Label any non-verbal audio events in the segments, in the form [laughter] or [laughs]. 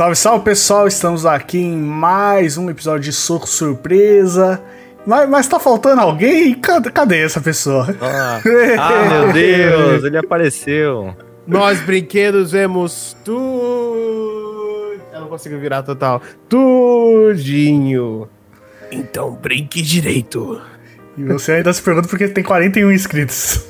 Salve, salve pessoal, estamos aqui em mais um episódio de Soco Surpresa. Mas, mas tá faltando alguém? Cadê, cadê essa pessoa? Ah, ah, meu [laughs] Deus, ele apareceu. Nós brinquedos vemos tudo. Eu não consigo virar total. Tudinho. Então brinque direito. E você ainda se pergunta por que tem 41 inscritos.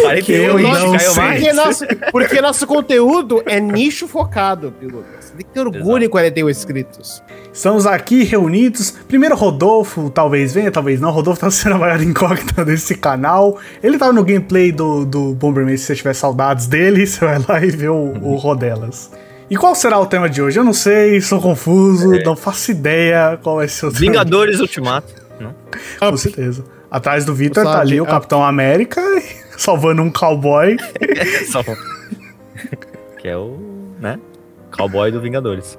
41, eu não mais. Porque nosso, porque nosso conteúdo é nicho focado, Piluca. Você tem que ter orgulho em 41 inscritos. Estamos aqui reunidos. Primeiro, Rodolfo, talvez venha, talvez não. Rodolfo tá sendo a maior incógnita desse canal. Ele tava no gameplay do, do Bomberman. Se você tiver saudades dele, você vai lá e vê o, o Rodelas. E qual será o tema de hoje? Eu não sei, sou confuso, não faço ideia qual vai ser o tema. Vingadores Ultimato. Não? Com certeza. Atrás do Victor O tá ali o Up. Capitão América salvando um cowboy. [laughs] Só- que é o, né? Cowboy do Vingadores.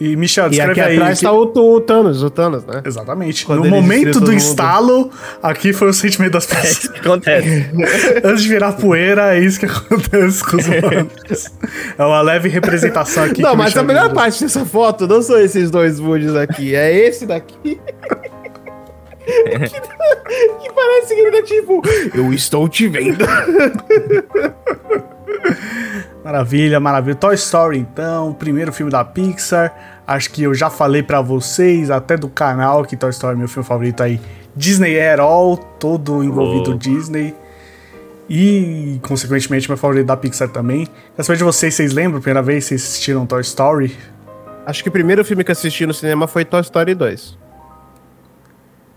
E Michel, E descreve aqui aí. atrás que- tá o, o Thanos, o Thanos, né? Exatamente. Quando no momento do instalo, aqui foi o sentimento das É pessoas. isso que acontece. [laughs] Antes de virar poeira, é isso que acontece com os humanos. É uma leve representação aqui. não, mas a Michel melhor deu. parte dessa foto não são esses dois moods aqui, é esse daqui. Que, que parece que ele tá tipo, eu estou te vendo. Maravilha, maravilha. Toy Story, então, primeiro filme da Pixar. Acho que eu já falei pra vocês, até do canal, que Toy Story é meu filme favorito aí. Disney At All, todo envolvido Oh. Disney. E, consequentemente, meu favorito da Pixar também. Quero saber de vocês, vocês lembram a primeira vez que vocês assistiram Toy Story? Acho que o primeiro filme que eu assisti no cinema foi Toy Story 2.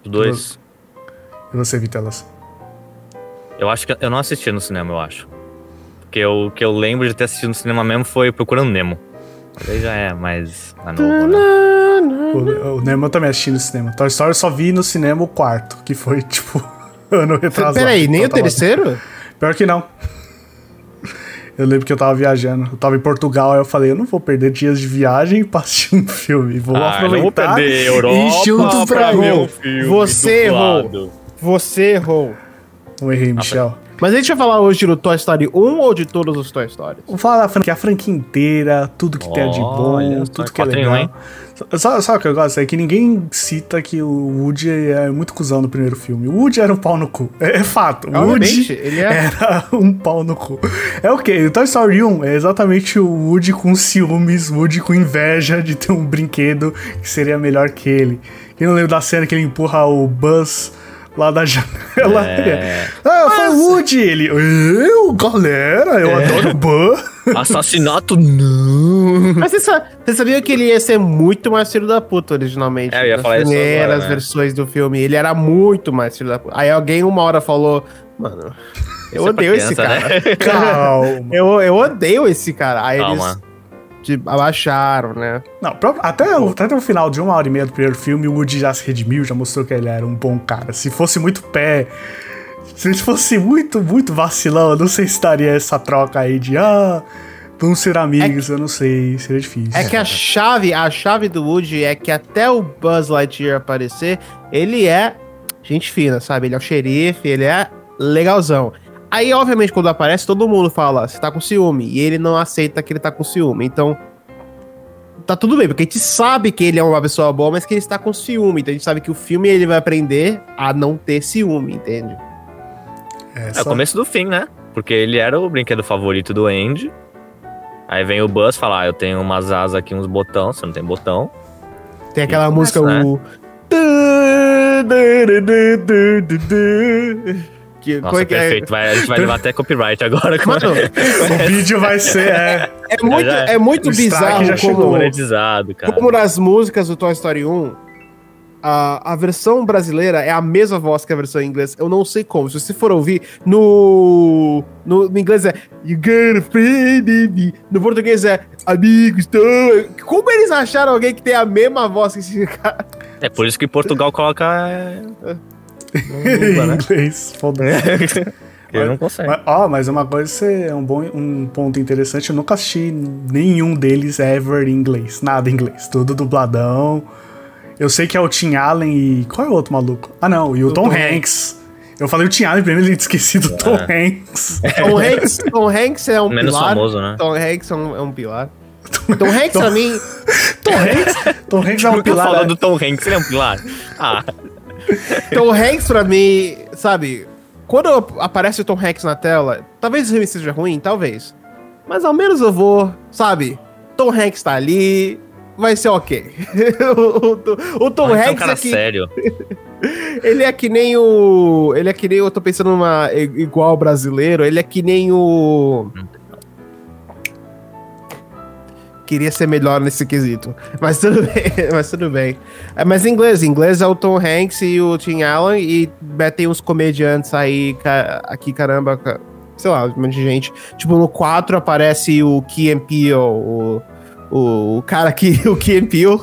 Os dois. E você, Vitelas? Eu acho que eu não assisti no cinema, eu acho. Porque o que eu lembro de ter assistido no cinema mesmo foi Procurando Nemo. Aí já é mais, mais novo, né? O, o Nemo eu também assisti no cinema. Toy Story eu só vi no cinema o quarto, que foi, [laughs] tipo, ano retrasado. Peraí, nem o terceiro? Pior que não. Eu lembro que eu tava viajando. Eu tava em Portugal, aí eu falei, eu não vou perder dias de viagem pra assistir um filme. Vou Ah, não aproveitar. vou perder Europa e junto pra ver um filme Você errou. dublado. Você errou. Não errei, Michel. Mas a gente vai falar hoje do Toy Story 1 ou de todos os Toy Stories? Vou falar da franquia, a franquia inteira, tudo que tem de bom, Olha, tudo que é um, legal. hein? Só, só o que eu gosto é que ninguém cita que o Woody é muito cuzão no primeiro filme. O Woody era um pau no cu. É, é fato. O Woody ele é. era [laughs] um pau no cu. É o quê? O Toy Story 1 é exatamente o Woody com ciúmes, o Woody com inveja de ter um brinquedo que seria melhor que ele. Quem não lembra da cena que ele empurra o Buzz lá da janela? É. Ah, foi o Woody! Ele, eu, galera, eu adoro o Buzz. [laughs] Assassinato, não. Mas você, você sabia que ele ia ser muito mais filho da puta originalmente? É, eu ia falar isso primeiras agora, né? versões do filme. Ele era muito mais filho da puta. Aí alguém uma hora falou, mano, eu Isso é odeio esse criança, cara. né? [laughs] Calma. Eu, eu odeio esse cara. Aí Calma. eles tipo, abaixaram, né? Não, até, o- até o final de uma hora e meia do primeiro filme, o Woody já se redimiu, já mostrou que ele era um bom cara. Se fosse muito pé. Se ele fosse muito, muito vacilão, eu não sei se estaria essa troca aí de ah, vamos ser amigos, eu não sei, seria difícil. É que a chave, a chave do Woody é que até o Buzz Lightyear aparecer, ele é gente fina, sabe? Ele é o xerife, ele é legalzão. Aí, obviamente, quando aparece, todo mundo fala, você tá com ciúme. E ele não aceita que ele tá com ciúme. Então, tá tudo bem, porque a gente sabe que ele é uma pessoa boa, mas que ele está com ciúme. Então a gente sabe que o filme ele vai aprender a não ter ciúme, entende? É, É só- o começo do fim, né? Porque ele era o brinquedo favorito do Andy. Aí vem o Buzz falar, ah, eu tenho umas asas aqui, uns botão, você não tem botão. Tem aquela música, começa, o. Que, Nossa, como é que é? perfeito. Vai, a gente vai levar até copyright agora. com- Mano, O vídeo vai ser. É, é muito, Já- é muito bizarro já como, monetizado, cara. como nas músicas do Toy Story 1, a, a versão brasileira é a mesma voz que a versão em inglês. Eu não sei como. Se você for ouvir, no, no, no inglês é You got a friend in me. No português é Amigos, tô... Como eles acharam alguém que tem a mesma voz que esse cara? É por isso que Portugal coloca. Em né? [laughs] inglês, foda [laughs] Ele não consegue. Mas, ó, mas uma coisa é um, bom, um ponto interessante. Eu nunca assisti nenhum deles ever em inglês. Nada em inglês. Tudo dubladão. Eu sei que é o Tim Allen e. Qual é o outro maluco? Ah, não. E o, O Tom, Tom Hanks. Eu falei o Tim Allen primeiro e esqueci do Tom Hanks. [laughs] Tom Hanks, Tom Hanks é um Menos pilar. famoso, né? Tom Hanks é um, é um pilar. Tom Hanks, pra mim, Tom Hanks, Tom Hanks é um pilar. né? do Tom Hanks, ele é um pilar? Ah, Tom Hanks, pra mim, sabe, quando aparece o Tom Hanks na tela, talvez o filme seja ruim, talvez. Mas ao menos eu vou, sabe, Tom Hanks tá ali, vai ser ok. o, [laughs] o- o Tom Tom Hanks é um cara é que, sério. [laughs] ele é que nem o. Ele é que nem. Eu tô pensando numa. Igual brasileiro, ele é que nem o. Queria ser melhor nesse quesito. Mas tudo [laughs] bem. Mas tudo bem. É, mas em inglês, em inglês é o Tom Hanks e o Tim Allen e metem uns comediantes aí aqui, caramba. ca- Sei lá, um monte de gente. Tipo, no 4 aparece o Key Peele, o, o, o cara que. [laughs] O Key Peele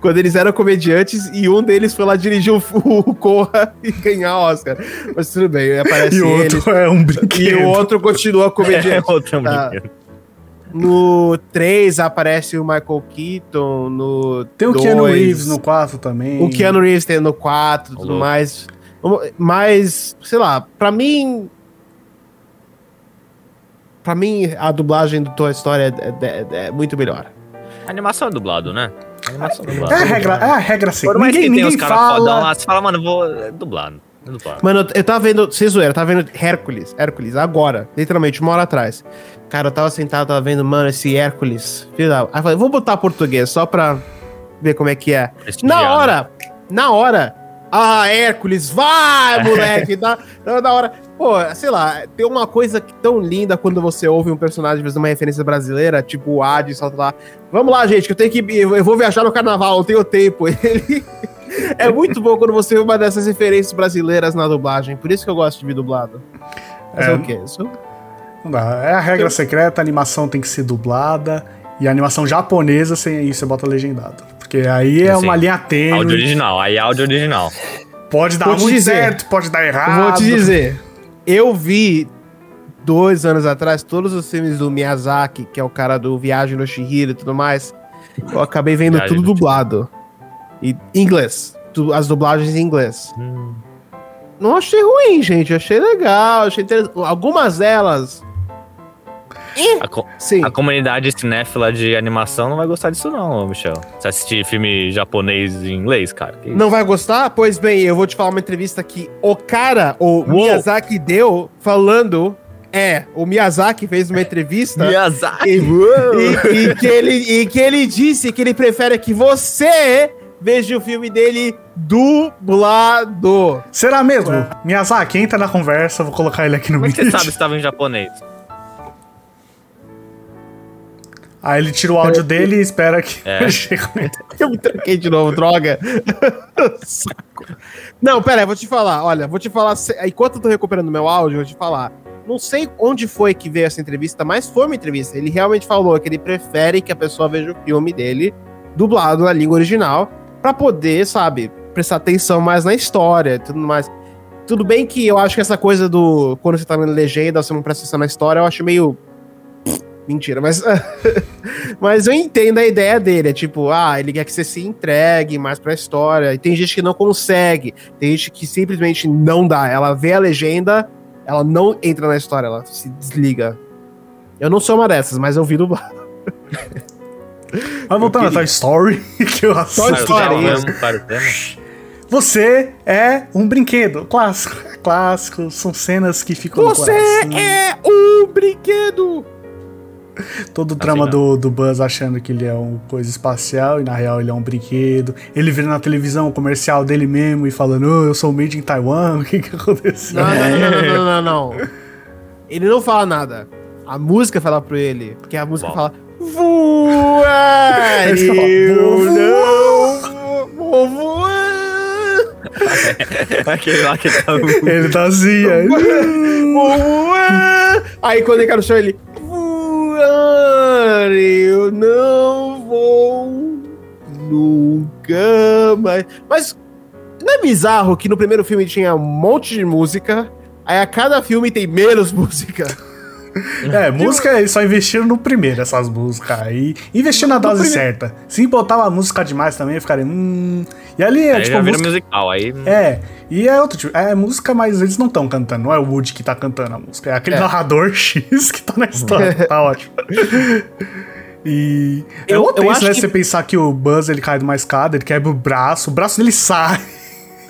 quando eles eram comediantes e um deles foi lá dirigir o, o Corra [laughs] e ganhar Oscar. Mas tudo bem, aparece E o outro é um E brinquedo. o outro continua É comediante. outro Tá. brinquedo. No 3 aparece o Michael Keaton, no Tem o dois, Keanu Reeves no 4 também. O Keanu Reeves tem no 4 e tudo Louco. mais. Mas, sei lá, pra mim... Pra mim, a dublagem do Toy Story é, é- é- é muito melhor. A animação é dublado, né? A animação é É dublado. a regra, é a regra assim. Por mais Ninguém, que tenha os caras fodão fala. lá, você fala, mano, vou. É. É dublado. Mano, eu- tava vendo, sem zoeira, eu tava vendo Hércules, Hércules, agora, literalmente, uma hora atrás. Cara, eu tava sentado, tava vendo, mano, esse Hércules. Da... Aí eu falei, vou botar português, só pra ver como é que é. Prestigiar, Na né? hora, na hora, ah, Hércules, vai, moleque, tá na hora. Pô, sei lá, tem uma coisa que- tão linda quando você ouve um personagem fazendo uma referência brasileira, tipo o Hades, solta lá. Vamos lá, gente, que eu tenho que. Eu vou viajar no carnaval, não tenho tempo. [laughs] Ele. É muito bom quando você vê uma dessas referências brasileiras na dublagem. Por isso que eu gosto de vir dublado. Mas é, É. o quê? Isso- Não dá. É a regra secreta, a animação tem que ser dublada. E a animação japonesa, sem aí você bota legendado. Porque aí é Sim. uma linha Áudio tênue. original, aí áudio original. Pode dar muito dizer. certo, pode dar errado. Eu vou te dizer. Eu vi dois anos atrás todos os filmes do Miyazaki, que é o cara do Viagem no Shihiro e tudo mais. Eu acabei vendo Viagem tudo dublado. E em inglês. Tu- As dublagens em inglês. Hum. Não achei ruim, gente. Achei legal. Achei interessante. Algumas delas. A, co- Sim. a comunidade cinéfila de animação não vai gostar disso, não, Michel. Você assistir filme japonês em inglês, cara. que isso? Não vai gostar? Pois bem, eu vou te falar uma entrevista que o cara, o Miyazaki, deu falando. É, o Miyazaki fez uma entrevista. [laughs] Miyazaki! E, e- e que ele, e que ele disse que ele prefere que você veja o filme dele dublado. Será mesmo? Miyazaki, entra na conversa, vou colocar ele aqui no Como é que você sabe se estava em japonês? Aí ele tira o áudio dele e espera que É. [laughs] Eu me tranquei de novo, droga. Saco. Não, pera aí, vou te falar. Olha, vou te falar. Enquanto eu tô recuperando meu áudio, vou te falar. Não sei onde foi que veio essa entrevista, mas foi uma entrevista. Ele realmente falou que ele prefere que a pessoa veja o filme dele dublado na língua original pra poder, sabe, prestar atenção mais na história e tudo mais. Tudo bem que eu acho que essa coisa do. Quando você tá lendo legenda, você não presta atenção na história, eu acho meio. Mentira, mas. [laughs] mas eu entendo a ideia dele. É tipo, ah, ele quer que você se entregue mais pra história. E tem gente que não consegue. Tem gente que simplesmente não dá. Ela vê a legenda, ela não entra na história, ela se desliga. Eu não sou uma dessas, mas eu vi dublado. [laughs] Mas voltando a queria. Toy Story, [laughs] que eu Toy Story. Você é um brinquedo. Clássico. É clássico. São cenas que ficam no Você coração. é um brinquedo! Todo o trama Assim, do, do Buzz achando que ele é uma coisa espacial e na real ele é um brinquedo. Ele vira na televisão o comercial dele mesmo e falando, oh, eu sou made in Taiwan, [laughs] o que que aconteceu? Não, não, não, não, não, [laughs] não, não. Ele não fala nada. A música fala pro ele. Porque a música Bom. fala. Voar! [laughs] Ele fala, Eu "Vou não vou voar! Aquele lá que tá. Ele tá assim, aí. Aí quando ele cai no chão, ele. Eu não vou nunca mais. Mas não é bizarro que no primeiro filme tinha um monte de música, aí a cada filme tem menos [laughs] música. É, música eles só investiram no primeiro, essas músicas aí. Investiram na dose certa. Se botar uma música demais também, eu ficaria. Hum. E ali é Aí tipo já vira música. musical, aí. É, e é outro tipo. É música, mas eles não estão cantando. Não é o Woody que tá cantando a música. É aquele É. narrador [laughs] X que tá na história. [laughs] tá ótimo. E é Eu- eu, eu acho né? que- Você pensar que o Buzz ele cai de uma escada, ele quebra o braço, o braço dele [laughs] sai.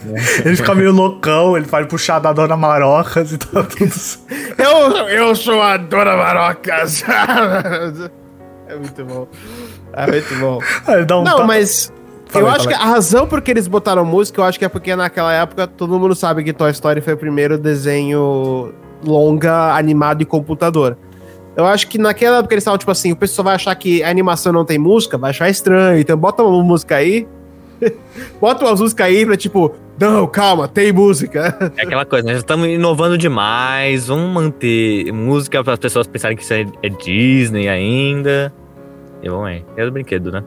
[laughs] ele fica meio loucão, ele faz puxar da Dona Marocas e tá tudo. [laughs] Eu, eu sou a Dona Marocas. [laughs] é muito bom. É muito bom. Um Não, mas. Eu acho que a razão por que eles botaram música, eu acho que é porque naquela época todo mundo sabe que Toy Story foi o primeiro desenho longa animado em computador. Eu acho que naquela época eles estavam tipo assim: o pessoal vai achar que a animação não tem música, vai achar estranho, então bota uma música aí. [laughs] bota uma música aí pra tipo, não, calma, tem música. É aquela coisa, né? Já estamos inovando demais. Vamos manter música para as pessoas pensarem que isso é, é Disney ainda. E vamos aí. É do brinquedo, né?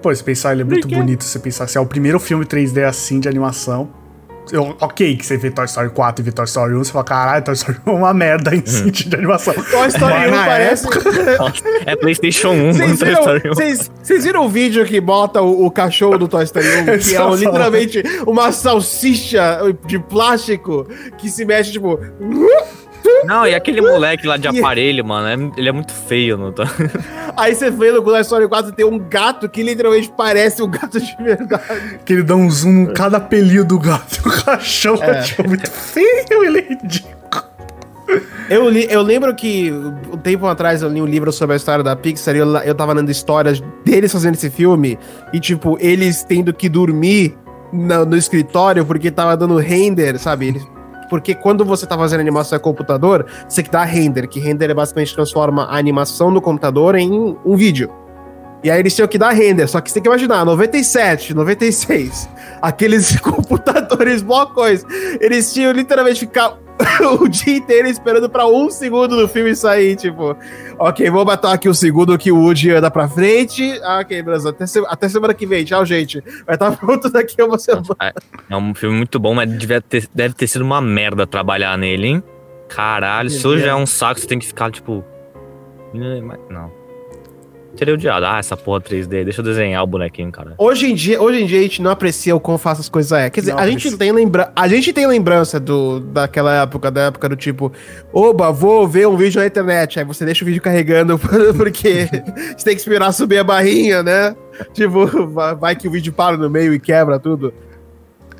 Pô, se pensar, ele é muito Brinquedo. bonito. Se você pensar, se é o primeiro filme 3D assim de animação. Eu- ok, que você vê Toy Story 4 e vê Toy Story 1, você fala, caralho, Toy Story 1 é uma merda em sentido de animação. [laughs] Toy Story Mas 1 na parece. [laughs] É PlayStation 1, mano. Vocês Toy viram, Story 1. vocês- vocês viram o vídeo que bota o, o cachorro do Toy Story 1? Que é um- [laughs] literalmente uma salsicha de plástico que se mexe, tipo. Não, e aquele moleque lá de [laughs] aparelho, mano, é- ele é muito feio. No... [laughs] Aí você vê no Toy Story 4 tem um gato que literalmente parece um gato de verdade. Que ele dá um zoom em cada pelinho do gato. [laughs] O cachorro é, É. tipo, muito feio, ele é ridículo. Eu, li, eu lembro que um tempo atrás eu li um livro sobre a história da Pixar e eu, eu tava lendo histórias deles fazendo esse filme e, tipo, eles tendo que dormir na- no escritório porque tava dando render, sabe? Eles- porque quando você tá fazendo animação em computador, você que dá render, que render é basicamente transforma a animação no computador em um vídeo. E aí eles tinham que dar render, só que você tem que imaginar, 97, 96, aqueles [laughs] computadores blocões, eles tinham literalmente ficar [laughs] o dia inteiro esperando pra um segundo do filme sair, tipo, ok, vou botar aqui o segundo que o Woody anda pra frente, ah, ok, beleza, até, se- até semana que vem, tchau, gente, vai estar [laughs] pronto daqui a uma semana. É um filme muito bom, mas devia ter- deve ter sido uma merda trabalhar nele, hein? Caralho, isso já é um saco, você tem que ficar, tipo. Não. Teria odiado. Ah, essa porra 3D, deixa eu desenhar o bonequinho, cara. Hoje em dia, hoje em dia a gente não aprecia o quão fácil as coisas é. Quer dizer, Não a gente, tem lembra a gente tem lembrança do, daquela época, da época do tipo, oba, vou ver um vídeo na internet. Aí você deixa o vídeo carregando [laughs] porque você tem que esperar subir a barrinha, né? Tipo, vai, vai que o vídeo para no meio e quebra tudo.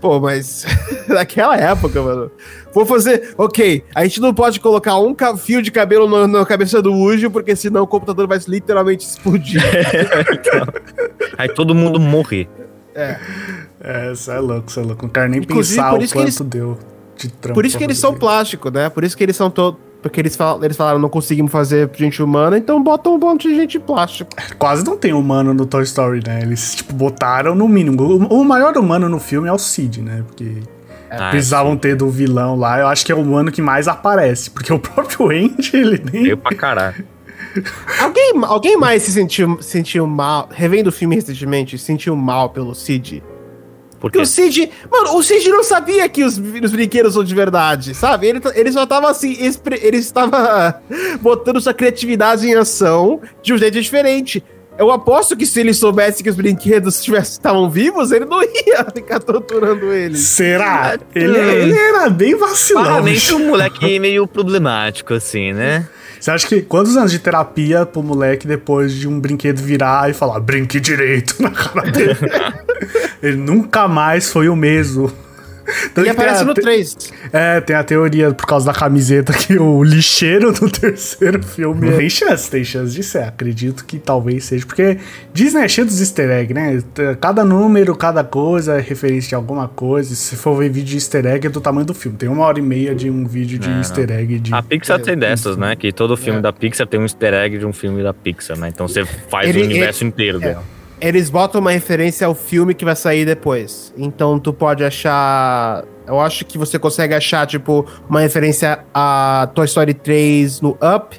Pô, mas [laughs] naquela época, mano. Vou fazer. Ok, a gente não pode colocar um fio de cabelo no- na cabeça do Ujo, porque senão o computador vai literalmente explodir. [laughs] Aí todo mundo morrer. É, isso é louco, isso é louco. Não quero nem Inclusive, pensar por o isso que quanto eles- deu de trampo. Por isso que eles são plástico, né? Por isso que eles são todos. Porque eles, fal eles falaram, não conseguimos fazer gente humana, então botam um monte de gente de plástico. Quase não tem humano no Toy Story, né? Eles, tipo, botaram no mínimo. O, o maior humano no filme é o Sid, né? Porque Ah, precisavam ter do vilão lá. Eu acho que é o humano que mais aparece. Porque o próprio [laughs] Andy, ele nem. Veio pra caralho. [laughs] Alguém, alguém mais se sentiu, sentiu mal, revendo o filme recentemente, se sentiu mal pelo Cid? Por Porque o Cid. Mano, o Cid não sabia que os, os brinquedos são de verdade, sabe? Ele, ele só tava assim. Ele estava [laughs] botando sua criatividade em ação de um jeito diferente. Eu aposto que se ele soubesse que os brinquedos estavam vivos, ele não ia [laughs] ficar torturando eles. Será? Ele, ele era bem vacilão. Claramente um moleque [laughs] meio problemático, assim, né? Você acha que quantos anos de terapia pro moleque depois de um brinquedo virar e falar brinque direito na cara dele? [laughs] ele nunca mais foi o mesmo. Tanto Ele aparece a no te- 3. É, tem a teoria por causa da camiseta que o lixeiro do [laughs] terceiro filme é- tem chance, tem chance de ser. Acredito que talvez seja. Porque Disney é cheio dos easter eggs, né? Cada número, cada coisa é referência a alguma coisa. Se for ver vídeo de easter egg, é do tamanho do filme. Tem uma hora e meia de um vídeo de É, easter egg de. A Pixar tem dessas, né? Que todo filme da Pixar tem um easter egg de um filme da Pixar, né? Então você faz Ele- o universo inteiro dela. Eles botam uma referência ao filme que vai sair depois. Então tu pode achar. Eu acho que você consegue achar, tipo, uma referência a Toy Story 3 no Up.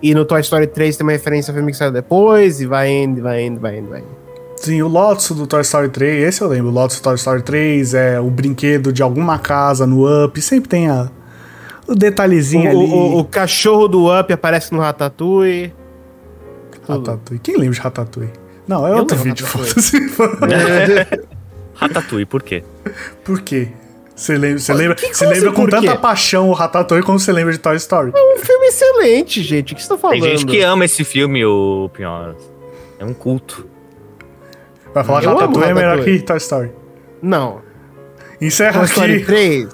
E no Toy Story 3 tem uma referência ao filme que saiu depois. E vai indo, vai indo, vai indo, vai indo. Sim, o Lotus do Toy Story 3, esse eu lembro. O Lotus do Toy Story 3 é o brinquedo de alguma casa no Up. Sempre tem a, o detalhezinho O, ali. o- o cachorro do Up aparece no Ratatouille. Ratatouille. Quem lembra de Ratatouille? Não, é outro vídeo, Ratatouille. foda-se. [laughs] Ratatouille, por quê? Por quê? Você lembra, você lembra, que você lembra com tanta paixão o Ratatouille como você lembra de Toy Story. É um filme excelente, gente. O que você tá falando? Tem gente que ama esse filme, o Pinhor. É um culto. Vai falar que Ratatouille é melhor que Toy Story. Não. Encerra Toy Story aqui. 3.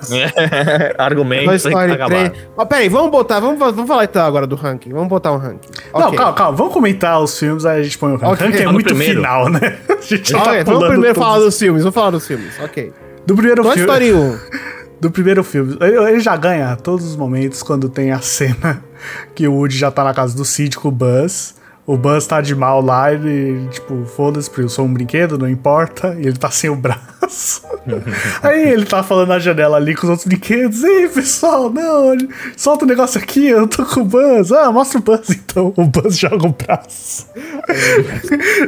Argumento Toy Story acabar. 3. Mas peraí, vamos botar, vamos, vamos falar então agora do ranking. Vamos botar um ranking. Não, Ok. calma, calma. Vamos comentar os filmes, aí a gente põe o ranking. Ok. O ranking é muito primeiro. final, né? [laughs] A gente já Ok, tá vamos primeiro todos. falar dos filmes. Vamos falar dos filmes. Ok. Do primeiro Toy filme. Story 1. [laughs] Do primeiro filme. Ele, ele já ganha todos os momentos quando tem a cena [laughs] que o Woody já tá na casa do Sid com o Buzz. O Buzz tá de mal lá, ele, tipo, foda-se, porque eu sou um brinquedo, não importa. E ele tá sem o braço. [laughs] Aí ele tá falando na janela ali com os outros brinquedos. Ei, pessoal, não, solta o negócio aqui, eu tô com o Buzz. Ah, mostra o Buzz então. O Buzz joga o braço.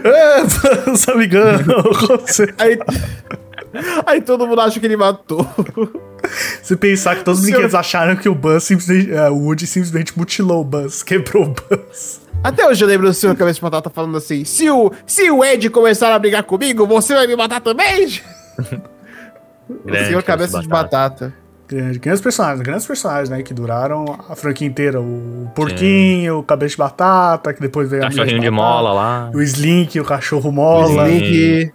ah, [laughs] Buzz, amigão. [laughs] Você... Aí, aí todo mundo acha que ele matou. Se pensar que todos os brinquedos acharam que o Buzz simplesmente. é, o Woody simplesmente mutilou o Buzz, quebrou o Buzz. Até hoje eu lembro do senhor Cabeça de Batata falando assim: se o, se o Ed começar a brigar comigo, você vai me matar também? [laughs] o Grande senhor Cabeça de Batata. Grande, grandes personagens, grandes personagens, né? Que duraram a franquia inteira. O Porquinho, o Cabeça de Batata, que depois veio a Cachorrinho Mulher de Batata, mola lá. O Slink, o cachorro O mola. Slink,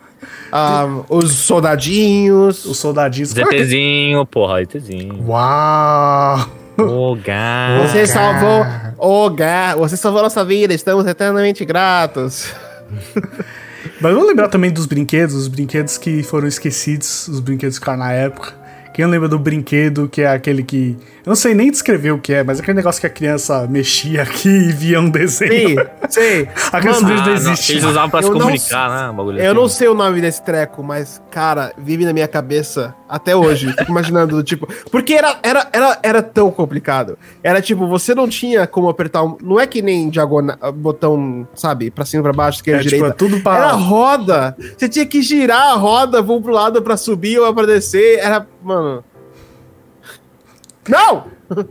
ah, os soldadinhos. Os soldadinhos. ZTzinho, porra, ZTzinho. Uau! [laughs] Ô, gato. Você salvou. Ô, gar, você salvou nossa vida, estamos eternamente gratos. [laughs] Mas vamos lembrar também dos brinquedos, os brinquedos que foram esquecidos, os brinquedos que ficaram na época. Quem lembra do brinquedo que é aquele que. Eu não sei nem descrever o que é, mas é aquele negócio que a criança mexia aqui e via um desenho. Sim, sim. [laughs] A criança Mano, não Ah, não, existe. Eles usavam pra se Eu não comunicar, né? o Bagulho Eu assim. não sei o nome desse treco, mas, cara, vive na minha cabeça até hoje. Fico imaginando, [laughs] tipo. Porque era, era, era, era tão complicado. Era tipo, você não tinha como apertar um. Não é que nem diagonal, botão, sabe, pra cima, pra baixo, esquerda, É, tipo, direita. é tudo pra. Era roda. Você tinha que girar a roda, vou pro lado pra subir ou pra descer. Era. Mano. Não! [laughs]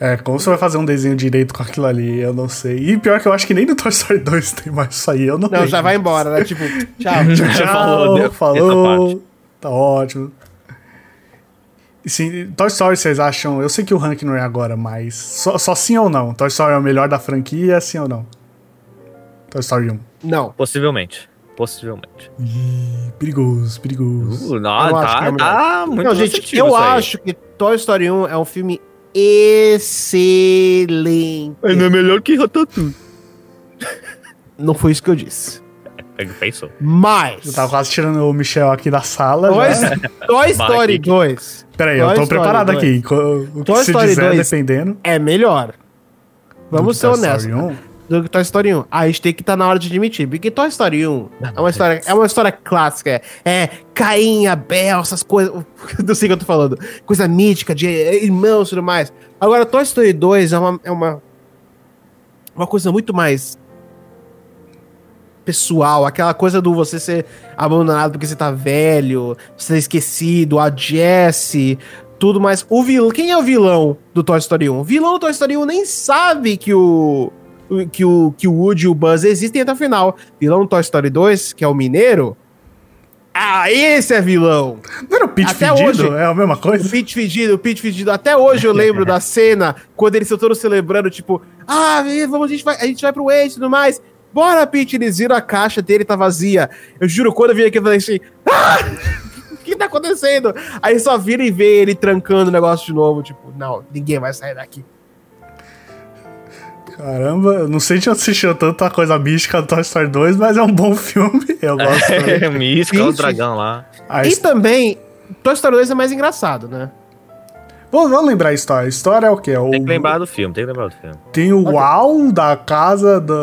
É, como você vai fazer um desenho direito com aquilo ali? Eu não sei. E pior que eu acho que nem no Toy Story 2 tem mais isso aí. Eu não Não, lembro. já vai embora, né? Tipo, tchau. [laughs] Tchau, Já falou, deu- falou. Tá ótimo. E Sim, Toy Story, vocês acham? Eu sei que o ranking não é agora, mas só, só sim ou não? Toy Story é o melhor da franquia, sim ou não? Toy Story 1. Não. Possivelmente. Possivelmente. Ih, perigoso, perigoso. Uh, não, tá, é tá muito Não, gente, eu isso aí. acho que Toy Story 1 é um filme excelente. Ainda é melhor que Ratatouille. Não foi isso que eu disse. Pensou. Mas. Eu tava quase tirando o Michel aqui da sala. Toy. Toy [laughs] Story Kick. 2 Peraí, eu tô Story preparado 2. aqui. O que Toy se Story dizer, 2. dependendo. é melhor. Vamos do ser Toy honestos. Story 1. Do que Toy Story 1. A gente tem que estar na hora de admitir. Porque Toy Story 1 é uma história, é uma história clássica. É Caim, Abel, essas coisas. [laughs] Não sei o que eu tô falando. Coisa mítica, de irmãos e tudo mais. Agora, Toy Story 2 é uma, é uma, uma coisa muito mais pessoal, aquela coisa do você ser abandonado porque você tá velho, você tá esquecido, a Jessie, tudo mais. O vilão, quem é o vilão do Toy Story 1? O vilão do Toy Story 1 nem sabe que o- que o que o Woody e o Buzz existem até o final. Vilão Toy Story 2, que é o mineiro, ah, esse é vilão. Não era o Pete Até Fedido? hoje. É a mesma O coisa? Pete fedido, o Pete fedido. Até hoje eu lembro da [laughs] cena quando eles estão todos celebrando, tipo, ah, vamos, a gente vai, a gente vai pro Waze e tudo mais. Bora, Pete, eles viram a caixa dele, tá vazia. Eu juro, quando eu vi aqui, eu falei assim, ah! [laughs] O que tá acontecendo? Aí só vira e vê ele trancando o negócio de novo, tipo, não, ninguém vai sair daqui. Caramba, eu não sei se eu assistiu tanta coisa mística do Toy Story 2, mas é um bom filme. [laughs] Eu gosto também. É, Mística, o dragão lá. A E his- também, Toy Story 2 é mais engraçado, né? Vamos, vamos lembrar a história. A história é o quê? É o- Tem que lembrar do filme, tem que lembrar do filme. Tem o. Uau da casa da,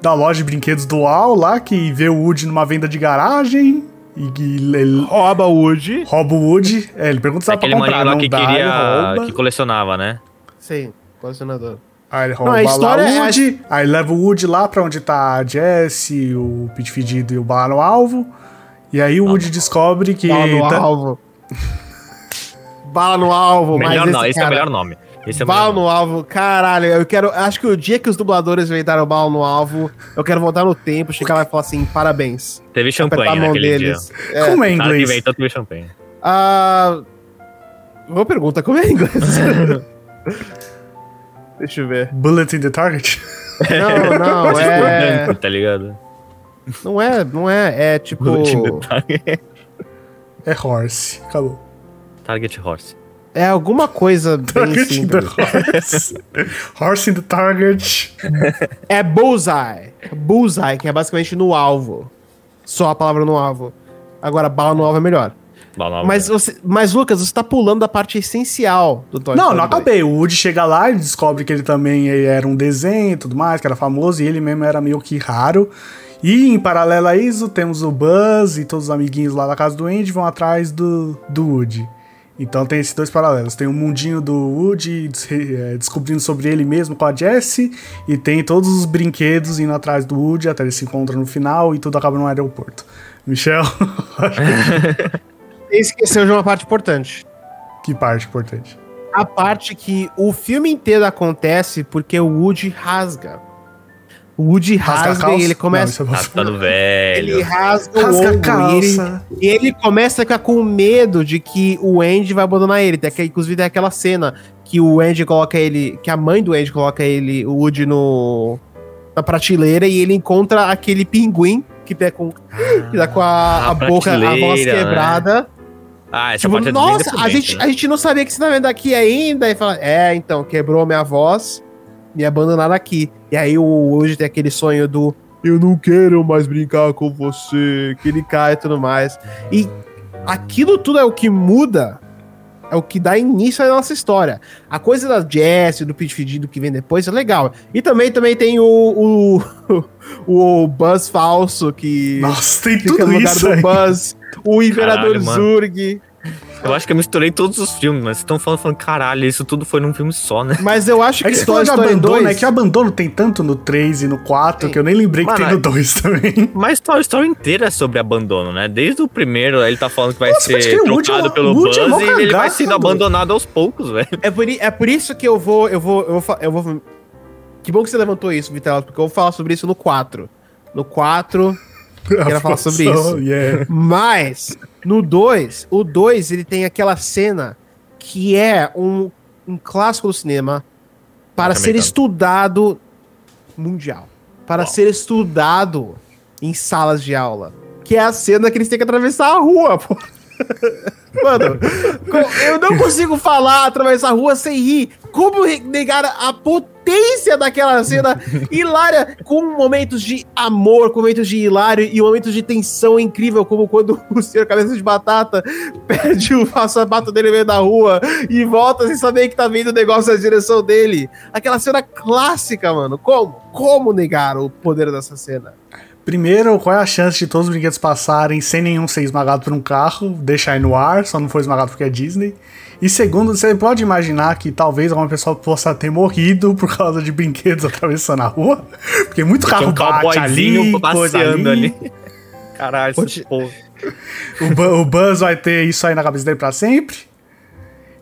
da loja de brinquedos do Uau lá, que vê o Woody numa venda de garagem e ele Rouba o Woody. rouba o Woody. É, ele pergunta se dá pra Aquele comprar, lá não que dá, ele queria. rouba. que colecionava, né? Sim, colecionador. Aí ele rouba Não, a história é a- Woody, aí leva o Woody lá pra onde tá a Jessie, o Pete Fedido e o Bala no Alvo. E aí o Woody descobre que... Bala no tá- alvo. [laughs] Bala no alvo, Melhor mas não, esse é o melhor nome. Esse é Bala melhor no alvo, caralho, eu quero. Acho que o dia que os dubladores inventaram bala no alvo, eu quero voltar no tempo, chegar lá e falar assim, parabéns. Teve champanhe naquele deles. dia. É, Como é em O cara que inglês? inventou teve champanhe. Ah, boa pergunta, como é em inglês? [laughs] Deixa eu ver. Bullet in the target? [laughs] Não, não, é. Branco, tá ligado? Não é, não é. É tipo. Bullet in the target. É horse. Acabou. Target Horse. É alguma coisa bem Target in the simples. horse. horse in the target. É bullseye. Bullseye, que é basicamente no alvo. Só a palavra no alvo. Agora, bala no alvo é melhor. Mas, você, mas Lucas, você tá pulando a parte essencial do Toy Não, Story não 2. acabei. O Woody chega lá e descobre que ele também era um desenho e tudo mais, que era famoso, e ele mesmo era meio que raro. E em paralelo a isso, temos o Buzz e todos os amiguinhos lá da casa do Andy vão atrás do, do Woody. Então tem esses dois paralelos. Tem o mundinho do Woody eh, descobrindo sobre ele mesmo com a Jessie, e tem todos os brinquedos indo atrás do Woody até eles se encontram no final e tudo acaba no aeroporto. Michel, [laughs] [laughs] Você esqueceu de uma parte importante. que parte importante. A parte que o filme inteiro acontece porque o Woody rasga. O Woody Rasga rasga, calça? e ele Não, começa. isso é Tá ficando ele velho. rasga, Rasga o ombro. E ele, calça. e ele começa a ficar com medo de que o Andy vai abandonar ele. Tem, inclusive tem aquela cena que o Andy coloca ele. Que a mãe do Andy coloca ele, o Woody, no. na prateleira e ele encontra aquele pinguim que tá com, que tá com a, a a boca, a voz prateleira, né? Ah, essa Tipo, parte é nossa, a gente, né? a gente não sabia que você tá vendo aqui ainda. E fala, é, então, quebrou minha voz, me abandonaram aqui. E aí o hoje tem aquele sonho do eu não quero mais brincar com você, que ele cai e tudo mais. E aquilo tudo é o que muda, é o que dá início à nossa história. A coisa da Jess, do Pete Fedido que vem depois é legal. E também, também tem o, o, [laughs] o Buzz falso que Nossa, tem fica tudo no lugar isso do aí. Buzz, o Imperador Caralho, mano. Zurg. Eu acho que eu misturei todos os filmes, mas vocês estão falando, falando, caralho, isso tudo foi num filme só, né? Mas eu acho É que que você Toy Story abandono, 2... é que abandono tem tanto no 3 e no 4 Tem. que eu nem lembrei que Mano, tem no é- 2 também. Mas Toy Story inteira é sobre abandono, né? Desde o primeiro, ele tá falando que vai Nossa, ser é trocado mó- pelo é Buzz e ele vai cagado. sendo abandonado aos poucos, velho. É por, é por isso que eu vou, eu vou, eu vou, eu vou... Que bom que você levantou isso, Vitelas, porque eu vou falar sobre isso no 4. No 4... [laughs] Quero falar sobre isso. Yeah. Mas, no 2, o 2, ele tem aquela cena que é um, um clássico do cinema para ser estudado mundial. Para Uau. ser estudado em salas de aula. Que é a cena que eles têm que atravessar a rua, pô. [laughs] Mano, eu não consigo falar atravessar a rua sem rir. Como negar a potência daquela cena hilária, com momentos de amor, com momentos de hilário e momentos de tensão incrível, como quando [laughs] o senhor Cabeça de Batata perde o sapato dele no meio da rua e volta sem saber que tá vindo o negócio na direção dele. Aquela cena clássica, mano. Como? Como negar o poder dessa cena? Primeiro, qual é a chance de todos os brinquedos passarem sem nenhum ser esmagado por um carro, deixar aí no ar, só não foi esmagado porque é Disney? E segundo, você pode imaginar que talvez alguma pessoa possa ter morrido [laughs] por causa de brinquedos atravessando a rua? Porque muito Tinha carro um bate ali, passeando ali. ali. Caralho, Pode- esse povo. O, Bu- o Buzz vai ter isso aí na cabeça dele pra sempre.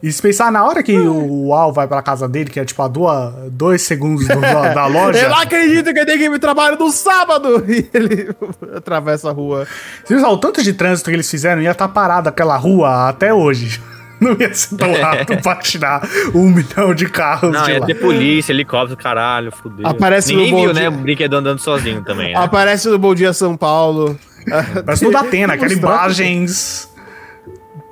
E se pensar na hora que o Al vai pra casa dele, que é tipo a duas, dois segundos do- da, da loja. Eu não acredito que tenho que ir trabalho no sábado! [laughs] E ele atravessa a rua. Se pensar, o tanto de trânsito que eles fizeram ia estar parado aquela rua até hoje. [laughs] Não ia ser tão rápido pra tirar um milhão de carros Não, de ia lá. ter polícia, helicóptero, caralho, fudeu. Aparece Ninguém no viu, Bom né? Dia- O brinquedo andando sozinho também, né? Aparece no Bom Dia São Paulo. Parece no Datena, Tem aquela imagens.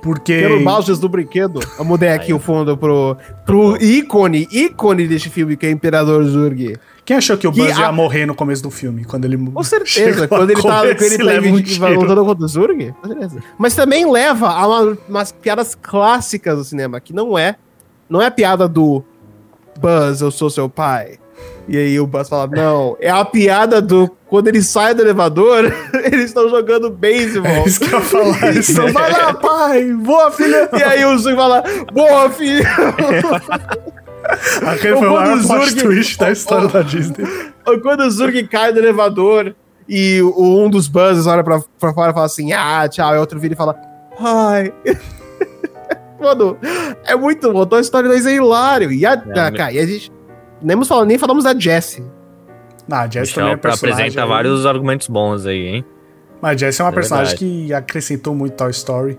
Porque. Pelo Baljas do brinquedo. Eu mudei aqui o fundo pro, pro ícone, ícone deste filme, que é Imperador Zurg. Quem achou que o Que Buzz ia a- morrer no começo do filme? Quando ele. Com certeza, quando ele tá, quando ele tá um lutando contra o Zurg. com certeza. Mas também leva a uma- umas piadas clássicas do cinema, que não é. Não é a piada do Buzz, eu sou seu pai. E aí o Buzz fala, não, é a piada do. Quando ele sai do elevador, [laughs] eles estão jogando beisebol. É isso que eu falar. [laughs] Eles estão, vai lá, pai! Boa, filha! E aí o Zurg fala, boa, filho! [laughs] Aquele foi o quando maior Zurg- twist da história da Disney. Quando o Zurg cai do elevador e o- um dos Buzzes olha pra, pra fora e fala assim, ah, tchau, e outro vira e fala, ai. Mano, é muito bom. Toy Story 2 é hilário. E a, É, a- cara, e a gente nem, falamos, nem falamos da Jessie. Não, a Jess também é pra personagem. apresenta aí. vários argumentos bons aí, hein? Mas a Jess é uma É personagem verdade. que acrescentou muito Toy Story.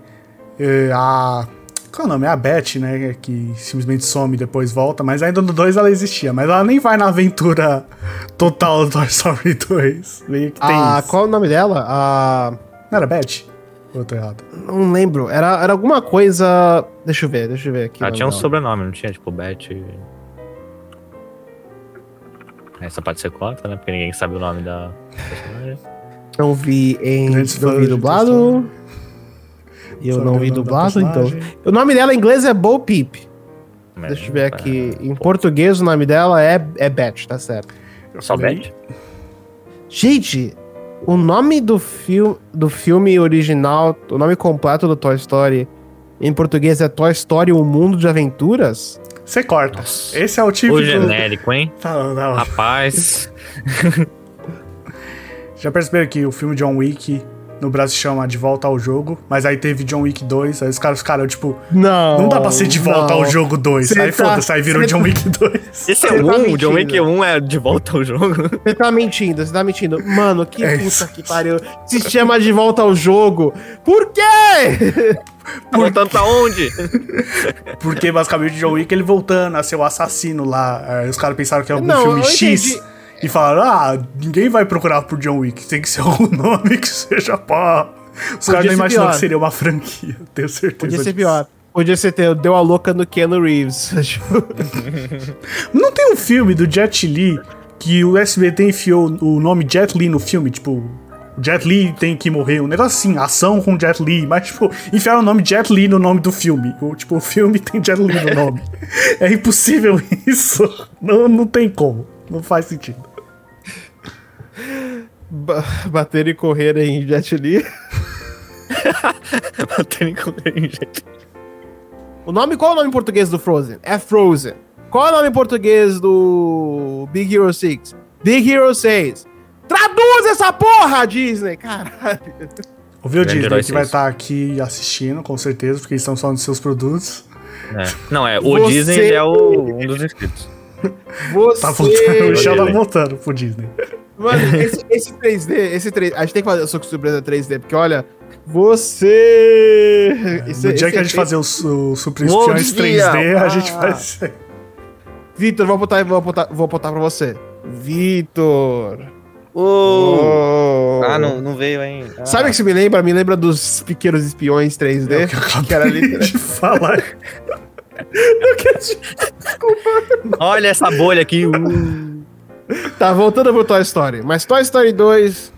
é, a. Qual é o nome? É a Beth, né? Que simplesmente some e depois volta. Mas ainda no 2 ela existia. Mas ela nem vai na aventura total do Toy Story 2. Meio que tem Ah, isso. qual é o nome dela? A. Não era Beth? Ou eu tô errado? Não lembro. Era, era alguma coisa. Deixa eu ver, deixa eu ver aqui. o Ela nome tinha um dela. sobrenome, não tinha? Tipo, Beth. Essa pode ser corta, né? Porque ninguém sabe o nome da personagem. Não vi em. Não vi dublado. Eu Sabe não o vi dublado, então. O nome dela em inglês é Bo Peep. Mas, Deixa eu ver é, aqui. Em português o nome dela é, é Beth, tá certo. Só. Beth? Gente, o nome do, fil do filme original, o nome completo do Toy Story em português é Toy Story O Mundo de Aventuras? Você corta. Nossa. Esse é o típico. O genérico, hein? [laughs] Tá, tá. Rapaz. [laughs] Já perceberam que o filme John Wick no Brasil chama De Volta ao Jogo, mas aí teve John Wick 2, aí os caras ficaram tipo, Não. não dá pra ser De Volta ao Jogo 2. Cê Aí tá- foda-se, aí virou cê John tá- Wick 2. Esse é tá um, o mentindo. John Wick 1 é de volta ao jogo. [laughs] Você tá mentindo, você tá mentindo. Mano, que [laughs] É puta isso. que pariu. Se chama de volta ao jogo. Por quê? Tá voltando pra onde? [laughs] Porque basicamente o John Wick ele voltando a ser o assassino lá. Aí os caras pensaram que é algum Não, filme X. entendi. E falaram, ah, ninguém vai procurar por John Wick, tem que ser [laughs] algum nome que seja pá. Os caras não imaginaram que seria uma franquia, [laughs] tenho certeza. Podia ser disso. pior. Podia ser ter, deu a louca no Keanu Reeves. [laughs] Não tem um filme do Jet Li que o SBT enfiou o nome Jet Li no filme, tipo, Jet Li tem que morrer, um negócio assim, ação com Jet Li, mas tipo, enfiaram o nome Jet Li no nome do filme. O, tipo, o filme tem Jet Li no nome. é impossível isso. Não, não tem como. Não faz sentido. Ba- Bater e correr em Jet Li. [laughs] Batendo em qualquer jeito. O nome, qual é o nome em português do Frozen? É Frozen. Qual é o nome em português do Big Hero 6? Big Hero 6. Traduz essa porra, Disney! Caralho. Ouviu o Grande Disney que vai estar aqui assistindo, com certeza, porque eles estão falando dos seus produtos. É. Não, é, o Você- Disney é o, um dos inscritos. Você... Tá voltando, o Michel tá voltando pro Disney. Mano, [laughs] esse, esse 3D, esse 3D... A gente tem que fazer o Soco Surpresa 3D, porque olha... Você... Esse- no dia esse que a gente efeito- fazer os, os Super Vou Espiões desviar. 3D, a Ah. gente faz. Vitor, vou apontar, vou apontar, vou apontar pra você. Vitor. Oh. Oh. Ah, não, não veio ainda. Ah. Sabe o que isso me lembra? Me lembra dos pequenos espiões 3D. É o que eu acabei que era ali. de falar. [laughs] Olha essa bolha aqui. uh. Tá, voltando pro Toy Story. Mas Toy Story 2,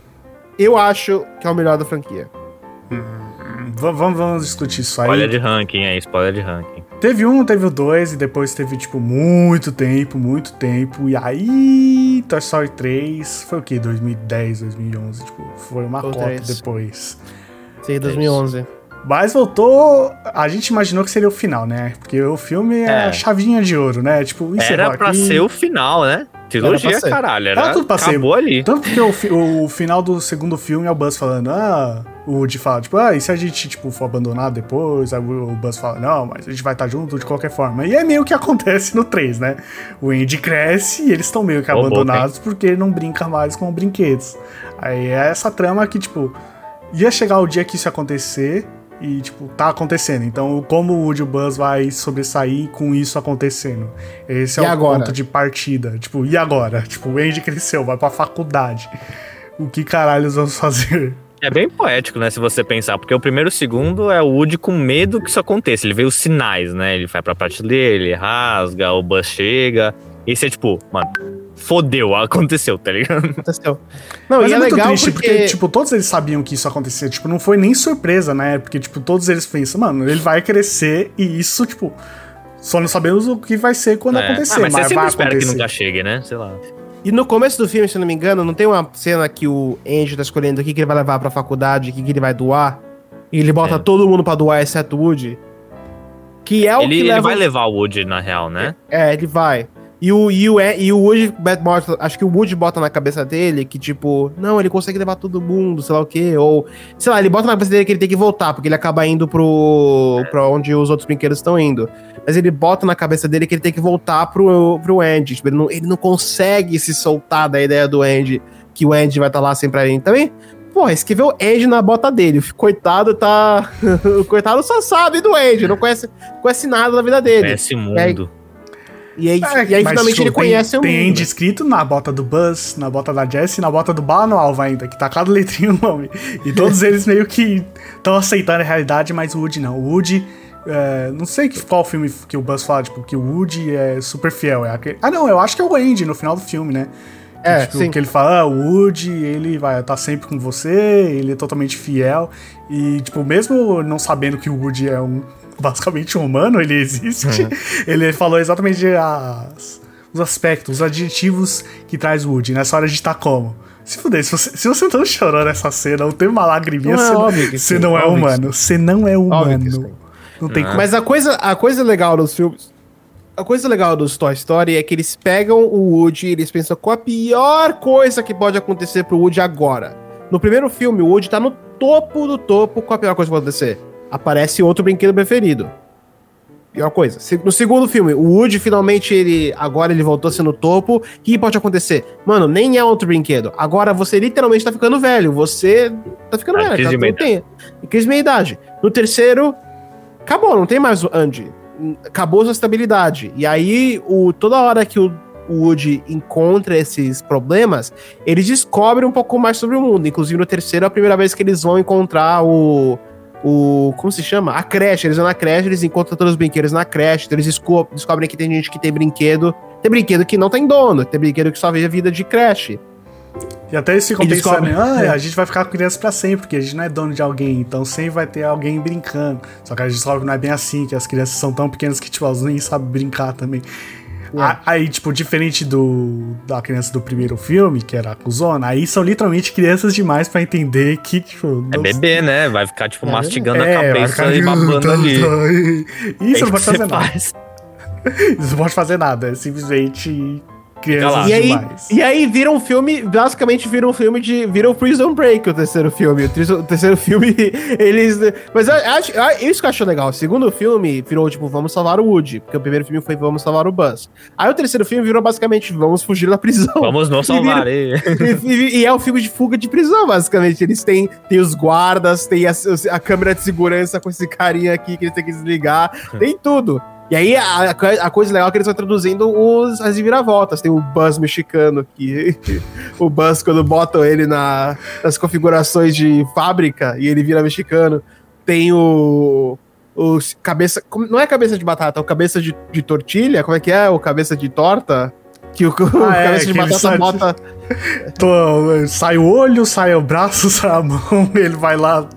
eu acho que é o melhor da franquia. V- vamos, vamos discutir isso aí. Spoiler de ranking aí, spoiler de ranking. Teve um, teve o dois, e depois teve, tipo, muito tempo, muito tempo. E aí, Toy Story 3 foi o quê? 2010, 2011? Tipo, foi uma Foi o cota três. depois. Sei, 2011. Mas voltou. A gente imaginou que seria o final, né? Porque o filme é, É. a chavinha de ouro, né? Tipo, encerrou Era pra aqui. ser o final, né? Trilogia, caralho. Era, Era tudo pra ser. acabou ali. Tanto que o, o final do segundo filme é o Buzz falando, ah, o Woody fala, tipo, ah, e se a gente, tipo, for abandonado depois? Aí o Buzz fala, não, mas a gente vai estar junto de qualquer forma. E é meio que acontece no 3, né? O Andy cresce e eles estão meio que boca, abandonados porque ele não brinca mais com brinquedos. Aí é essa trama que, tipo, ia chegar o dia que isso ia acontecer e, tipo, tá acontecendo. Então, como o Woody e o Buzz vai sobressair com isso acontecendo? Esse é E o agora? ponto de partida. Tipo, e agora? [laughs] Tipo, o Andy cresceu, vai pra faculdade. O que caralhos vamos fazer? É bem poético, né? Se você pensar. Porque o primeiro e o segundo é o Woody com medo que isso aconteça. Ele vê os sinais, né? Ele vai pra prateleira, ele rasga, o Buzz chega. Esse é tipo, mano, fodeu, aconteceu, tá ligado? Aconteceu. Não, Mas e é, é, muito legal triste, porque... porque... tipo, todos eles sabiam que isso ia acontecer. Tipo, não foi nem surpresa, né? Porque, tipo, todos eles pensam, mano, ele vai crescer e isso, tipo, só não sabemos o que vai ser quando É. acontecer. Ah, mas, mas você sempre espera acontecer. que nunca chegue, né? Sei lá. E no começo do filme, se eu não me engano, não tem uma cena que o Andy tá escolhendo o que, que ele vai levar pra faculdade, o que, que ele vai doar? E ele bota É. todo mundo pra doar, exceto o Woody? Que é o Ele, que ele leva... vai levar o Woody, na real, né? É, ele vai. E o, e o, e o Woody, bota- acho que o Woody bota na cabeça dele que, tipo, não, ele consegue levar todo mundo, sei lá o quê, ou, sei lá, ele bota na cabeça dele que ele tem que voltar, porque ele acaba indo pro, pra onde os outros brinquedos estão indo. Mas ele bota na cabeça dele que ele tem que voltar pro, pro Andy, tipo, ele não, ele não consegue se soltar da ideia do Andy, que o Andy vai estar lá sempre ali. Também, Porra, escreveu Andy na bota dele. O coitado tá. [laughs] o coitado só sabe do Andy, não conhece, conhece nada da vida dele. Conhece mundo. E aí, É, e aí finalmente tipo, ele conhece tem, o Tem mundo. Andy escrito na bota do Buzz, na bota da Jessie na bota do Bala no Alva ainda, que tá cada letrinha o nome. E todos [laughs] eles meio que estão aceitando a realidade, mas o Woody não. O Woody. é, não sei que- qual filme que o Buzz fala, tipo, que o Woody é super fiel. É aquele... Ah, não, eu acho que é o Andy no final do filme, né? É, tipo, sim. que ele fala, ah, o Woody, ele vai estar sempre com você, ele é totalmente fiel. E, tipo, mesmo não sabendo que o Woody é um basicamente um humano, ele existe, ele falou exatamente as, os aspectos, os adjetivos que traz o Woody. Nessa hora a gente tá como? Se fuder, se você, se você não chorou nessa cena, não tem uma lagriminha, Não é você, não- óbvio que você sim, não é óbvio que humano. Você não é humano. Não tem como. Mas a coisa, a coisa legal dos filmes. A coisa legal dos Toy Story é que eles pegam o Woody e eles pensam qual a pior coisa que pode acontecer pro Woody agora. No primeiro filme, o Woody tá no topo do topo. Qual a pior coisa que pode acontecer? Aparece outro brinquedo preferido. Pior coisa. No segundo filme, o Woody finalmente ele. Agora ele voltou a ser no topo. O que pode acontecer? Mano, nem é outro brinquedo. Agora você literalmente tá ficando velho. Você tá ficando Ah, velho. crise Tá, meia tem. Crise de meia idade. No terceiro, acabou, não tem mais o Andy. Acabou sua estabilidade. E aí, o, toda hora que o, Woody encontra esses problemas, ele descobre um pouco mais sobre o mundo. Inclusive, no terceiro é a primeira vez que eles vão encontrar o. O. Como se chama? A creche. Eles vão na creche, eles encontram todos os brinquedos na creche. Então eles desco- descobrem que tem gente que tem brinquedo. Tem brinquedo que não tem dono. Tem brinquedo que só vive a vida de creche. E até eles ficam E pensando, ah, É. a gente vai ficar com criança pra sempre, porque a gente não é dono de alguém, então sempre vai ter alguém brincando. Só que a gente descobre que não é bem assim, que as crianças são tão pequenas que, tipo, elas nem sabem brincar também. É. Aí, tipo, diferente do da criança do primeiro filme, que era a cuzona, aí são literalmente crianças demais pra entender que, tipo... É não- bebê, né? Vai ficar, tipo, É, mastigando É, a vai cabeça ficar- e babando ali. [laughs] Isso É não pode fazer nada. faz. [laughs] Isso não pode fazer nada, é simplesmente crianças. E aí, demais. e aí vira um filme, basicamente vira um filme de. Vira o Prison Break, o terceiro filme. O, tris- o terceiro filme, [laughs] eles. Mas eu acho, eu- isso que eu acho legal. O segundo filme virou, tipo, vamos salvar o Woody. Porque o primeiro filme foi vamos salvar o Buzz. Aí o terceiro filme virou basicamente vamos fugir da prisão. Vamos não salvar. E, e- vira- [laughs] e- e é o filme de fuga de prisão, basicamente. Eles têm, têm os guardas, tem a, a câmera de segurança com esse carinha aqui que eles têm que desligar, tem tudo. E aí a, a coisa legal é que eles estão traduzindo os, as viravoltas. Tem o Buzz mexicano, que [laughs] o Buzz, quando botam ele na, nas configurações de fábrica e ele vira mexicano. Tem o. O cabeça. Não é cabeça de batata, é o cabeça de, de tortilha? Como é que é? O cabeça de torta? Que o, [laughs] o Ah, é, cabeça de que ele batata sai- bota. Tô- [laughs] sai o olho, sai o braço, [laughs] sai a mão, ele vai lá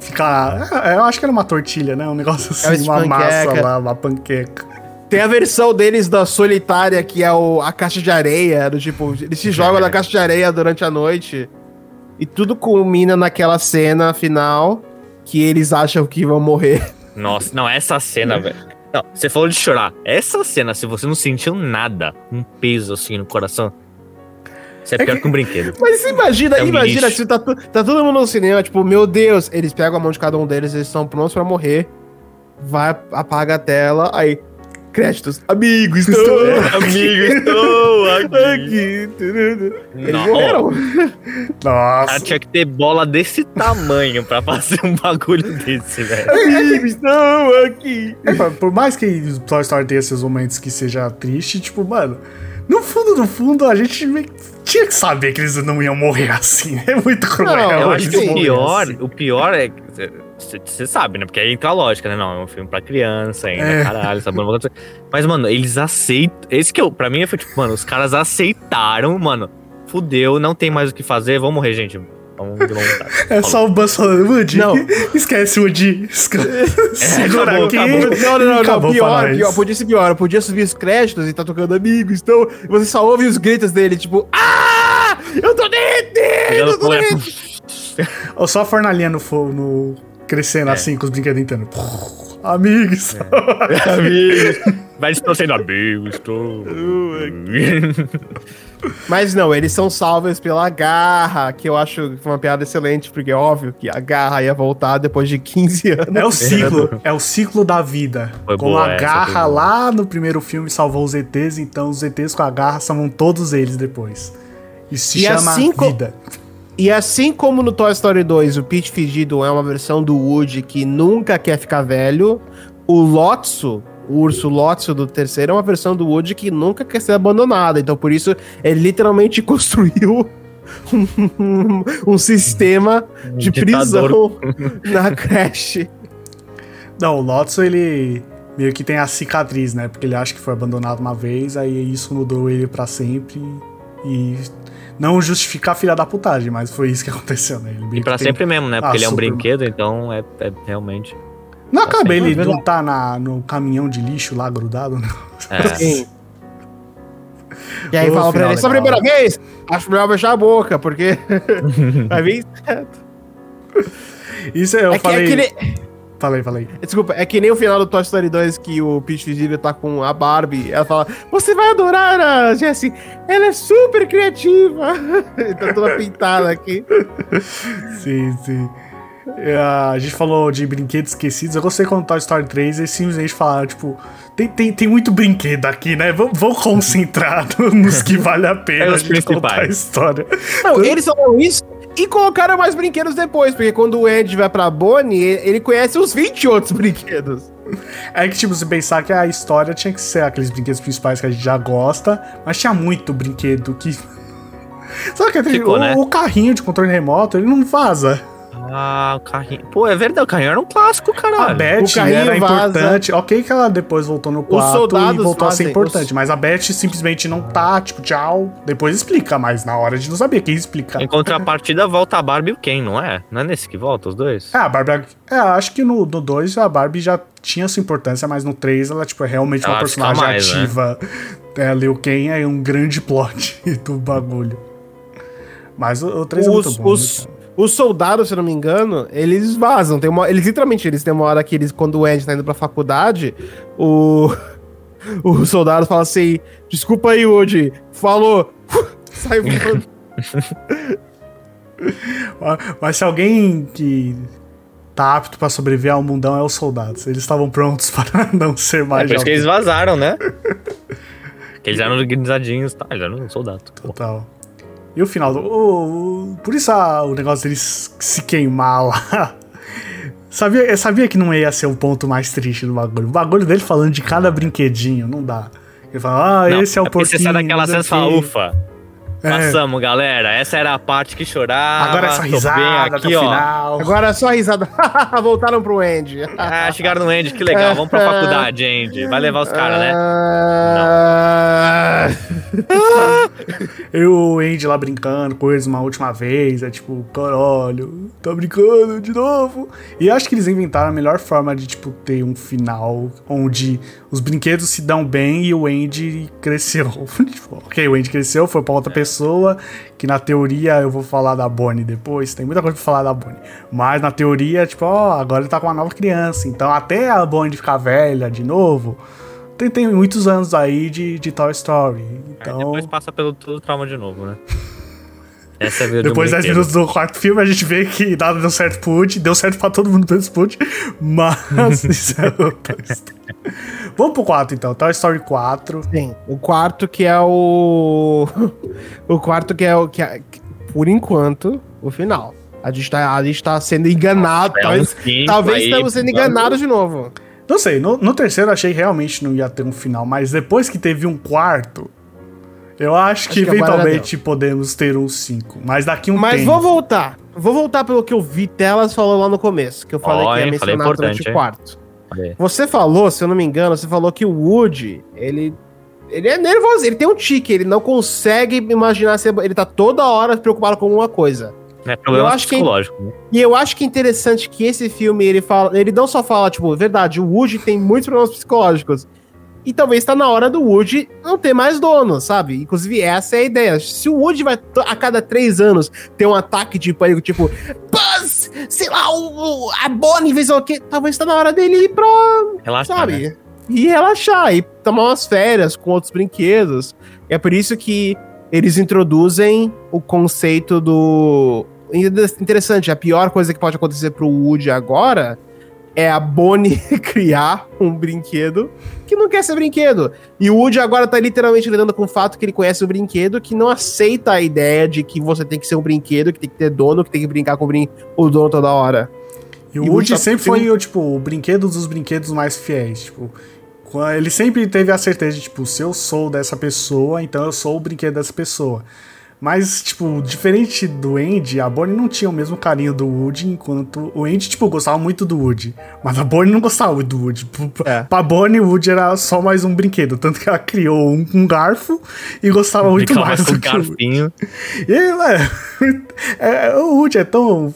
ficar. é, Eu acho que era uma tortilha, né? Um negócio Cabeça assim, de uma massa lá, uma panqueca. Tem a versão deles da solitária, que é o, a caixa de areia. Do tipo, eles se jogam na caixa de areia durante a noite. E tudo culmina naquela cena final que eles acham que vão morrer. Nossa, não, essa cena, velho. Não, você falou de chorar. Essa cena, se você não sentiu nada, um peso assim no coração, você é pior que um brinquedo. Mas imagina, É um imagina se tá, tá todo mundo no cinema, tipo, meu Deus, eles pegam a mão de cada um deles, eles estão prontos pra morrer. Vai, apaga a tela, aí. Créditos. Amigos, estou [laughs] Amigo, estou aqui. aqui. Eles Não, morreram. Cara, Nossa. tinha que ter bola desse tamanho pra fazer um bagulho desse, velho. Amigos, estou aqui. É, por- mais que o Toy Story tenha esses momentos que seja triste, tipo, mano, no fundo, no fundo, a gente tinha que saber que eles não iam morrer assim. [laughs] É muito cruel. Não, Eu [laughs] acho que o pior, assim. o pior é. Você sabe, né? Porque aí entra a lógica, né? Não, é um filme pra criança ainda, É. caralho, sabe? Mas, mano, eles aceitam. Esse que eu, pra mim, foi tipo, mano, os caras aceitaram, mano. Fudeu, não tem mais o que fazer, vamos morrer, gente. Vamos de vontade. É só o Buzz falando, Woody, Não. esquece o Woody. esca- Segura acabou, aqui. acabou. Não, não, não, Acabou não. Pior, pior, podia ser pior. Podia subir os créditos e tá tocando amigos. Então, você só ouve os gritos dele, tipo, Ah! Eu tô derretendo! Eu tô é- derretendo! Ou só a fornalhinha no fogo, no... crescendo É. assim, com os brinquedos entrando. [laughs] Amigos. [laughs] amigos. Vai distorcendo amigos, estou. [laughs] Mas não, eles são salvos pela garra, que eu acho que foi uma piada excelente, porque é óbvio que a garra ia voltar depois de 15 anos. É o ciclo, é o ciclo da vida. Foi boa a garra lá no primeiro filme salvou os ETs, então os ETs com a garra salvam todos eles depois. Isso se E chama assim co- vida. E assim como no Toy Story 2, o Pete Fedido é uma versão do Woody que nunca quer ficar velho, o Lotso, o urso Lotso do terceiro, é uma versão do Woody que nunca quer ser abandonado. Então, por isso, ele literalmente [laughs] construiu um, um sistema de ditador. prisão na creche. Não, o Lotso, ele meio que tem a cicatriz, né? Porque ele acha que foi abandonado uma vez, aí isso mudou ele pra sempre. E não justificar a filha da putagem, mas foi isso que aconteceu, né? E pra tem- sempre mesmo, né? Ah, Porque ele é um super, brinquedo, então é, é realmente. Não acaba sempre, ele é não tá na, no caminhão de lixo lá grudado, né? É. [laughs] Sim. E aí fala pra ele, essa é primeira vez, acho melhor fechar a boca, porque [laughs] vai vir certo. Isso eu É que, falei. é que nem- Falei, falei. Desculpa, é que nem o final do Toy Story 2 que o Peach Vigília tá com a Barbie. Ela fala: Você vai adorar a Jessie, ela é super criativa. [laughs] tá toda pintada aqui. Sim, sim. É, a gente falou de brinquedos esquecidos. Eu gostei quando Toy Story 3 eles simplesmente falaram, tipo, tem, tem, tem muito brinquedo aqui, né? Vamos, vamos concentrar [laughs] nos que vale a pena É a gente contar a história. Não, eles falaram isso e colocaram mais brinquedos depois, porque quando o Andy vai pra Bonnie, ele ele conhece os 20 outros brinquedos. É que, tipo, se pensar que a história tinha que ser aqueles brinquedos principais que a gente já gosta, mas tinha muito brinquedo que. [laughs] Sabe que Ficou, o, né? o carrinho de controle remoto, ele não vaza. Ah, o carrinho. Pô, é verdade, o carrinho era um clássico, A caralho. Beth o carrinho era vaza. importante. Ok que ela depois voltou no quarto e voltou a ser fazem, importante. os- Mas a Beth simplesmente não tá, tipo, tchau. Depois explica, mas na hora de não saber quem explica. Em contrapartida, volta a Barbie e o Ken, não é? Não é nesse que volta os dois? É, a Barbie. É, acho que no 2 a Barbie já tinha sua importância, mas no 3 ela, tipo, é realmente uma Ela personagem mais, né? ativa. É, Liu Kang é um grande plot [laughs] do bagulho. Mas o, o 3 é muito bom. os, né? Os soldados, se eu não me engano, eles vazam. Tem uma, eles literalmente, eles têm uma hora que eles, quando o Andy tá indo pra faculdade, o, [laughs] o soldado fala assim: Desculpa aí, Woody. Falou. Sai voando. [laughs] Mas- Mas se alguém que tá apto pra sobreviver ao mundão é os soldados. Eles estavam prontos [laughs] para não ser É mais por isso que eles vazaram, né? que eles eram organizadinhos, tá? Eles eram um soldado. Pô. E o final do. por isso a- o negócio deles se queimar lá. [laughs] Sabia, eu sabia que não ia ser o ponto mais triste do bagulho. O bagulho dele falando de cada brinquedinho, não dá. Ele fala, ah, Não, esse é o porque porquinho. Você sai daquela não sei cena o e fala, quê. ufa. É. Passamos, galera. Essa era a parte que chorava. Agora essa tô risada aqui, o ó. final. Agora só a risada. [laughs] Voltaram pro Andy. [laughs] Ah, chegaram no Andy, que legal. Vamos pra faculdade, Andy. Vai levar os caras, né? Ah, [laughs] Eu e o Andy lá brincando com eles uma última vez. É tipo, caralho, tá brincando de novo. E eu acho que eles inventaram a melhor forma de, tipo, ter um final onde os brinquedos se dão bem e o Andy cresceu. Tipo, [laughs] ok, o Andy cresceu, foi pra outra pessoa. Que na teoria eu vou falar da Bonnie depois. Tem muita coisa pra falar da Bonnie. Mas na teoria, tipo, ó, agora ele tá com uma nova criança. Então até a Bonnie ficar velha de novo. Tem, tem muitos anos aí de, de Toy Story. Aí Então. depois passa pelo todo trauma de novo, né? [laughs] Essa é a um Depois de 10 brinquedo. minutos do quarto filme, a gente vê que nada deu certo pro Woody, deu certo pra todo mundo pro Woody, mas [laughs] isso é outra história. Vamos pro 4 então, Toy Story 4. Sim, o quarto que é o. [laughs] O quarto que é o. Que é, por enquanto, o final. A gente tá, a gente tá sendo enganado. É talvez um cinco talvez aí, estamos sendo enganados de novo. Não sei, no, no terceiro eu achei que realmente não ia ter um final, mas depois que teve um quarto, eu acho que que agora eventualmente podemos ter um 5. Mas daqui um Mas tempo. vou voltar. Vou voltar pelo que o Vitelas falou lá no começo, que eu falei Ó, que ia hein, mencionar durante o hein? quarto. Aí. Você falou, se eu não me engano, você falou que o Woody, ele. Ele é nervoso, ele tem um tique, ele não consegue imaginar se ele tá toda hora preocupado com alguma coisa. É problema Eu acho que- psicológico. né? E eu acho que é interessante que esse filme, ele fala. Ele não só fala, tipo, verdade, o Woody tem muitos problemas psicológicos. E talvez tá na hora do Woody não ter mais dono, sabe? Inclusive, essa é a ideia. Se o Woody vai a cada três anos ter um ataque de pânico, tipo, Buzz! Sei lá, o, a Bonnie, ou o quê, talvez tá na hora dele ir pra Relaxa, né? sabe? E relaxar, e tomar umas férias com outros brinquedos. E é por isso que eles introduzem o conceito do. Interessante, a pior coisa que pode acontecer pro Woody agora é a Bonnie [laughs] criar um brinquedo que não quer ser brinquedo. E o Woody agora tá literalmente lidando com o fato que ele conhece o brinquedo, que não aceita a ideia de que você tem que ser um brinquedo, que tem que ter dono, que tem que brincar com o, brin o dono toda hora. E o e Woody sempre foi, o, tipo, o brinquedo dos brinquedos mais fiéis, tipo... Ele sempre teve a certeza de, tipo, se eu sou dessa pessoa, então eu sou o brinquedo dessa pessoa. Mas, tipo, diferente do Andy, a Bonnie não tinha o mesmo carinho do Woody, enquanto o Andy, tipo, gostava muito do Woody. Mas a Bonnie não gostava do Woody. É. Pra Bonnie, o Woody era só mais um brinquedo. Tanto que ela criou um, um garfo e gostava muito mais do que garfinho. E, é, [laughs] é, o Woody é tão...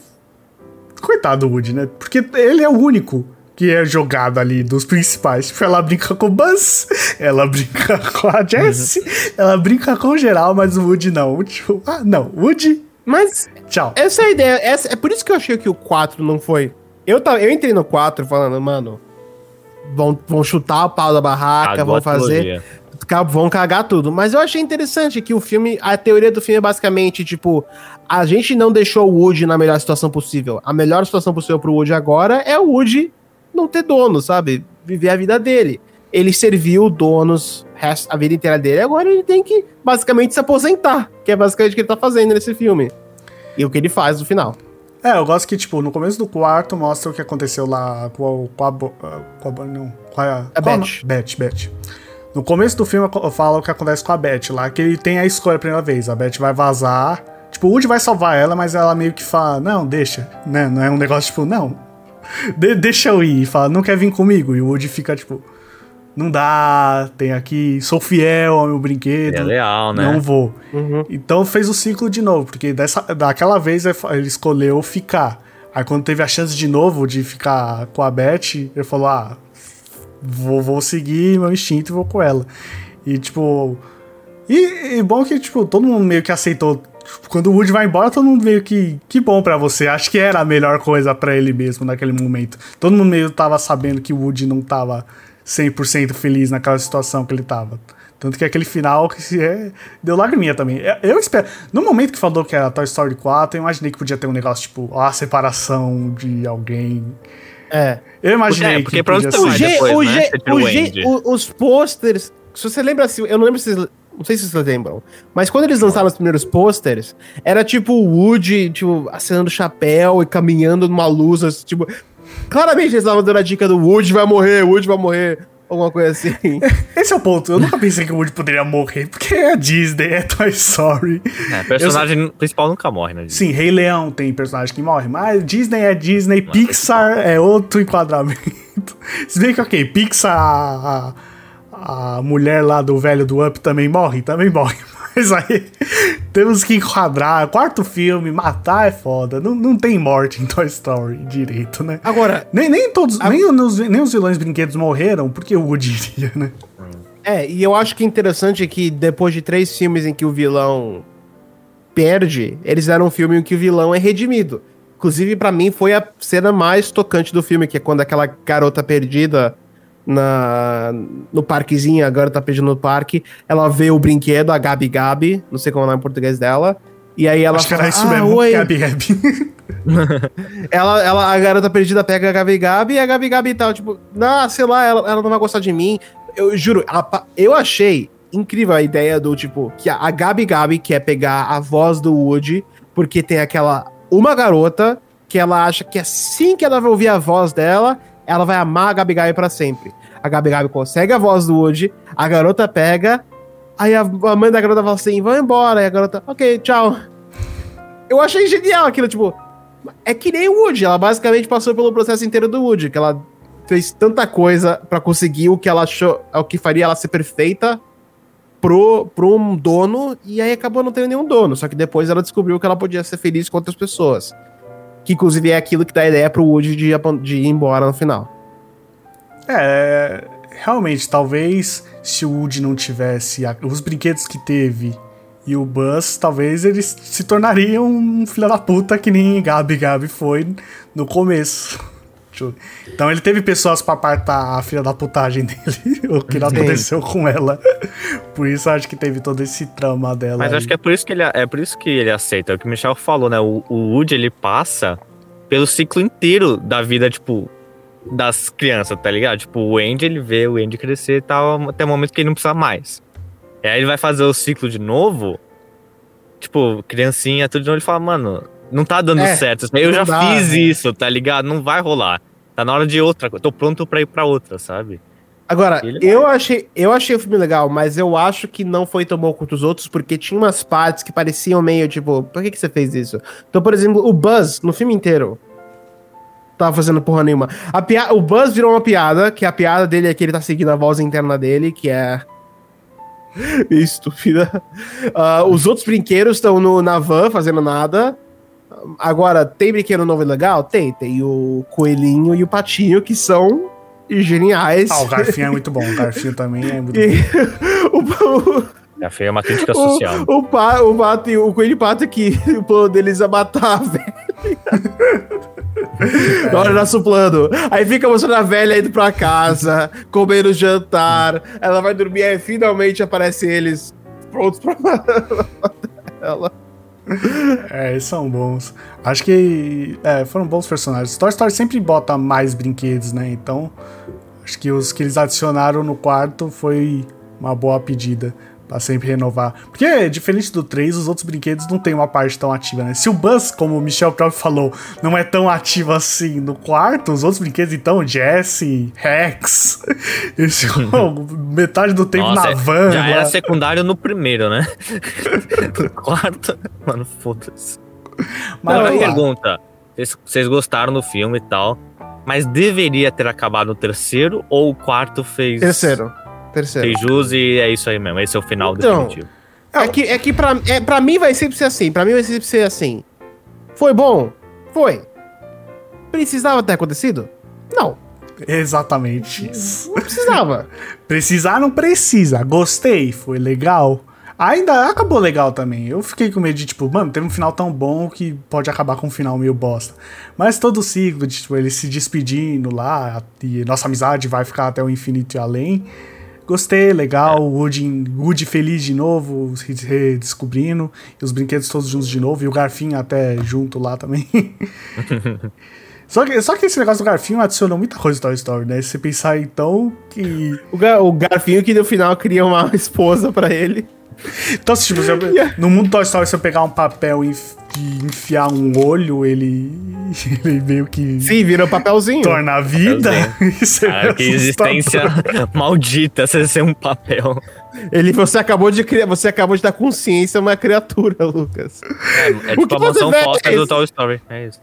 Coitado do Woody, né? Porque ele é o único que é jogado ali dos principais. Tipo, ela brinca com o Buzz, ela brinca [laughs] com a Jessie, uhum. ela brinca com o geral, mas o Woody não. Tipo, ah, não, Woody. Mas. Tchau. Essa é a ideia. Essa, é por isso que eu achei que o 4 não foi. Eu, tava, eu entrei no 4 falando, mano. Vão, vão chutar o pau da barraca, Cagou vão fazer. Vão cagar tudo. Mas eu achei interessante que o filme. A teoria do filme é basicamente, tipo, a gente não deixou o Woody na melhor situação possível. A melhor situação possível pro Woody agora é o Woody não ter dono, sabe? Viver a vida dele. Ele serviu donos a vida inteira dele, agora ele tem que basicamente se aposentar, que é basicamente o que ele tá fazendo nesse filme. E o que ele faz no final. É, eu gosto que, tipo, no começo do quarto mostra o que aconteceu lá com a. Com a, com a não, com a. A Beth. Beth, Beth. No começo do filme fala o que acontece com a Beth lá, que ele tem a escolha a primeira vez. A Beth vai vazar. Tipo, o Woody vai salvar ela, mas ela meio que fala, não, deixa. Né? Não é um negócio tipo, não, de, deixa eu ir. Fala, não quer vir comigo? E o Woody fica tipo, não dá, tem aqui, sou fiel ao meu brinquedo. É leal, né? Não vou. Uhum. Então fez o ciclo de novo, porque dessa, daquela vez ele escolheu ficar. Aí quando teve a chance de novo de ficar com a Beth, ele falou: ah, vou, vou seguir meu instinto e vou com ela. E tipo. E, e bom que, tipo, todo mundo meio que aceitou quando o Woody vai embora, todo mundo meio que. Que bom para você. Acho que era a melhor coisa para ele mesmo naquele momento. Todo mundo meio tava sabendo que o Woody não tava 100% feliz naquela situação que ele tava. Tanto que aquele final que é, deu lagriminha também. É, eu espero. No momento que falou que era Toy Story 4, eu imaginei que podia ter um negócio tipo a separação de alguém. É. Eu imaginei é, porque que podia ser. O G, depois, o né? G, o G, o, os posters. Se você lembra assim, eu não lembro se vocês não sei se vocês lembram. Mas quando eles lançaram os primeiros posters, era tipo o Woody, tipo, acenando chapéu e caminhando numa luz, assim, tipo. Claramente eles estavam dando a dica do Woody vai morrer, Woody vai morrer. Alguma coisa assim. [laughs] Esse é o ponto. Eu nunca pensei que o Woody poderia morrer, porque é a Disney, é Toy Story. É, personagem eu... principal nunca morre, né? Sim, Rei Leão tem personagem que morre, mas Disney é Disney, Pixar é outro enquadramento. [laughs] Se bem que, ok, Pixar. A mulher lá do velho do Up também morre? Também morre. [laughs] Mas aí temos que enquadrar. Quarto filme, matar é foda. Não, não tem morte em Toy Story direito, né? Agora. Nem, nem todos. A... Nem, os, nem os vilões brinquedos morreram, porque o Woody iria, né? É, e eu acho que é interessante que depois de três filmes em que o vilão perde, eles deram um filme em que o vilão é redimido. Inclusive, para mim, foi a cena mais tocante do filme, que é quando aquela garota perdida na, no parquezinho, agora tá pedindo no parque. Ela vê o brinquedo, a Gabi Gabi, não sei como é o nome em português dela. E aí ela Acho fala, que era isso ah, mesmo, oi. [laughs] Gabi Gabi. [laughs] ela, ela, a garota perdida pega a Gabi Gabi e a Gabi Gabi tal, tipo, ah, sei lá, ela, ela não vai gostar de mim. Eu juro, ela, eu achei incrível a ideia do tipo, que a Gabi Gabi quer pegar a voz do Woody, porque tem aquela uma garota que ela acha que assim que ela vai ouvir a voz dela, ela vai amar a Gabi Gabi pra sempre. A Gabi Gabi consegue a voz do Woody, a garota pega, aí a, mãe da garota fala assim, vai embora, e a garota, ok, tchau. Eu achei genial aquilo, tipo, é que nem o Woody, ela basicamente passou pelo processo inteiro do Woody, que ela fez tanta coisa para conseguir o que ela achou, o que faria ela ser perfeita pro, pro um dono, e aí acabou não tendo nenhum dono, só que depois ela descobriu que ela podia ser feliz com outras pessoas. Que inclusive é aquilo que dá a ideia pro Woody de, de ir embora no final. É, realmente, talvez se o Woody não tivesse os brinquedos que teve e o Buzz, talvez eles se tornariam um filho da puta que nem Gabi Gabi foi no começo. Então ele teve pessoas para apartar a filha da putagem dele, [laughs] o que não aconteceu com ela. Por isso acho que teve todo esse trama dela. Mas aí. acho que é por isso que ele é por isso que ele aceita. É o que o Michel falou, né? O, o Woody ele passa pelo ciclo inteiro da vida, tipo, das crianças, tá ligado? Tipo, o Andy, ele vê o Andy crescer e tal, até o momento que ele não precisa mais. E aí ele vai fazer o ciclo de novo, tipo, criancinha, tudo de novo, ele fala, mano, não tá dando É, certo. Eu já dá, fiz né? isso, tá ligado? Não vai rolar. Tá na hora de outra, coisa. tô pronto pra ir pra outra, sabe? Agora, eu achei, eu achei o filme legal, mas eu acho que não foi tão bom quanto os outros, porque tinha umas partes que pareciam meio tipo, por que, que você fez isso? Então, por exemplo, o Buzz, no filme inteiro, tava fazendo porra nenhuma. A pia o Buzz virou uma piada, que a piada dele é que ele tá seguindo a voz interna dele, que é. [laughs] Estúpida. Ah, os outros brinquedos estão na van fazendo nada. Agora, tem brinquedo novo e legal? Tem. Tem o coelhinho e o patinho, que são geniais. Ah, o Garfinho é muito bom. O Garfinho também é muito [laughs] bom. E [laughs] o, o, Já foi uma crítica o, social. o, pa, o pato, e- o coelho e pato que [laughs] o plano deles é matar a velha. Olha nosso plano. Aí fica mostrando a velha indo pra casa, comendo jantar. Ela vai dormir, aí finalmente aparece eles prontos pra matar ela. [laughs] É, são bons. Acho que é, foram bons personagens. Toy Story sempre bota mais brinquedos, né? Então, acho que os que eles adicionaram no quarto foi uma boa pedida pra sempre renovar. Porque, diferente do 3, os outros brinquedos não tem uma parte tão ativa, né? Se o Buzz, como o Michel próprio falou, não é tão ativo assim no quarto, os outros brinquedos, então, Jesse, Rex, [laughs] esse, [laughs] metade do tempo Nossa, na van. já lá. era secundário no primeiro, né? [laughs] no quarto. Mano, foda-se. Mas Agora, pergunta. Vocês- Vocês gostaram do filme e tal, mas deveria ter acabado no terceiro ou o quarto fez. Terceiro. Terceiro. Fez jus e é isso aí mesmo. Esse é o final Então, definitivo. É que, é que pra, é, pra mim vai sempre ser assim. Pra mim vai sempre ser assim. Foi bom? Foi. Precisava ter acontecido? Não. Exatamente isso. Não precisava. [laughs] Precisar não precisa. Gostei, foi legal. Ainda acabou legal também. Eu fiquei com medo de, tipo, mano, teve um final tão bom que pode acabar com um final meio bosta. Mas todo o ciclo de, tipo, ele se despedindo lá e nossa amizade vai ficar até o infinito e além. Gostei, legal. O Woody, Woody feliz de novo, se redescobrindo. E os brinquedos todos juntos de novo. E o Garfinho até junto lá também. [laughs] Só que, só que esse negócio do Garfinho adicionou muita coisa do Toy Story, né? Se você pensar então que. O, Ga- o Garfinho que no final cria uma [laughs] esposa pra ele. Então, se, tipo, se eu- no mundo Toy Story, se eu pegar um papel e enf- enfiar um olho, ele, [laughs] ele meio que Sim, vira um papelzinho. torna a vida. [laughs] Isso é Cara, que existência maldita você ser um papel. Ele, você acabou de criar, você acabou de dar consciência a uma criatura, [laughs] Lucas. É, é O tipo que a mansão fez? fossa do Toy Story. É isso.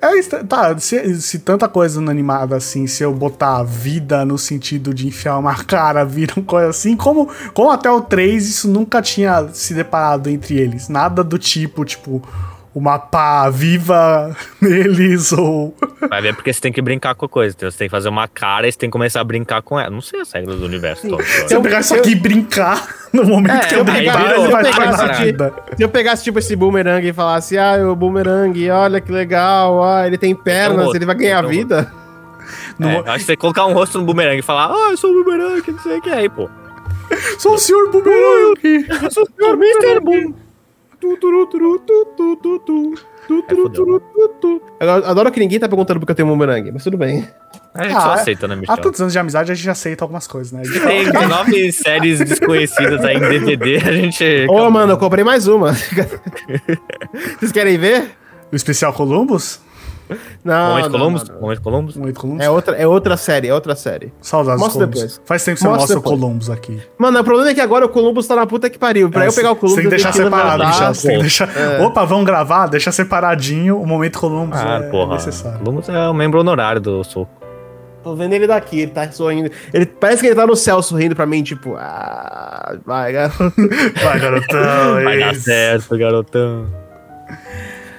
É, tá, se, se tanta coisa no animado assim, se eu botar vida no sentido de enfiar uma [laughs] cara, vira uma coisa assim, como, como até o 3 isso nunca tinha se deparado entre eles. Nada do tipo, tipo, uma pá viva [laughs] neles ou. Vai ver porque você tem que brincar com a coisa. Então você tem que fazer uma cara e você tem que começar a brincar com ela. Não sei as regras do universo Story. Se eu pegar isso aqui e brincar [laughs] no momento É, que eu eu brincar, pegar- não eu vai esse nada. Se eu pegasse, tipo, esse boomerang e falasse, ah, o boomerang, olha que legal, ah, ele tem pernas, ele vai ganhar vida. No- É, acho que você colocar um rosto no bumerangue e falar, ah, eu sou o bumerangue, não sei o que é aí, pô. Sou o senhor Boomerang! [laughs] Eu sou o Mr. Boom. Eu adoro que ninguém tá perguntando porque eu tenho um boomerang, mas tudo bem. A gente só aceita, né, Há Michel? tantos anos de amizade a gente aceita algumas coisas, né? Tem 19 séries desconhecidas aí em DVD, a gente... Ô, mano, eu comprei mais uma. [laughs] Vocês querem ver? O especial Columbus? Não, Momento Columbus? Momento Columbus? Um oito Columbus? É outra, é outra série, é outra série. Saudades Mostra Columbus. depois. Faz tempo que você Mostra mostra o. Columbus aqui. Mano, o problema é que agora o Columbus tá na puta que pariu. Pra É, eu pegar o Columbus, tem que deixar separado. Michel. Tem que deixar... É. Opa, vamos gravar? Deixa separadinho. O momento Columbus Ah, é porra. necessário. Columbus é o membro honorário do Soco. Tô vendo ele daqui, ele tá sorrindo. Ele parece que ele tá no céu sorrindo pra mim, tipo, ah, vai, garoto. [laughs] Vai, garotão. Vai dar certo, garotão.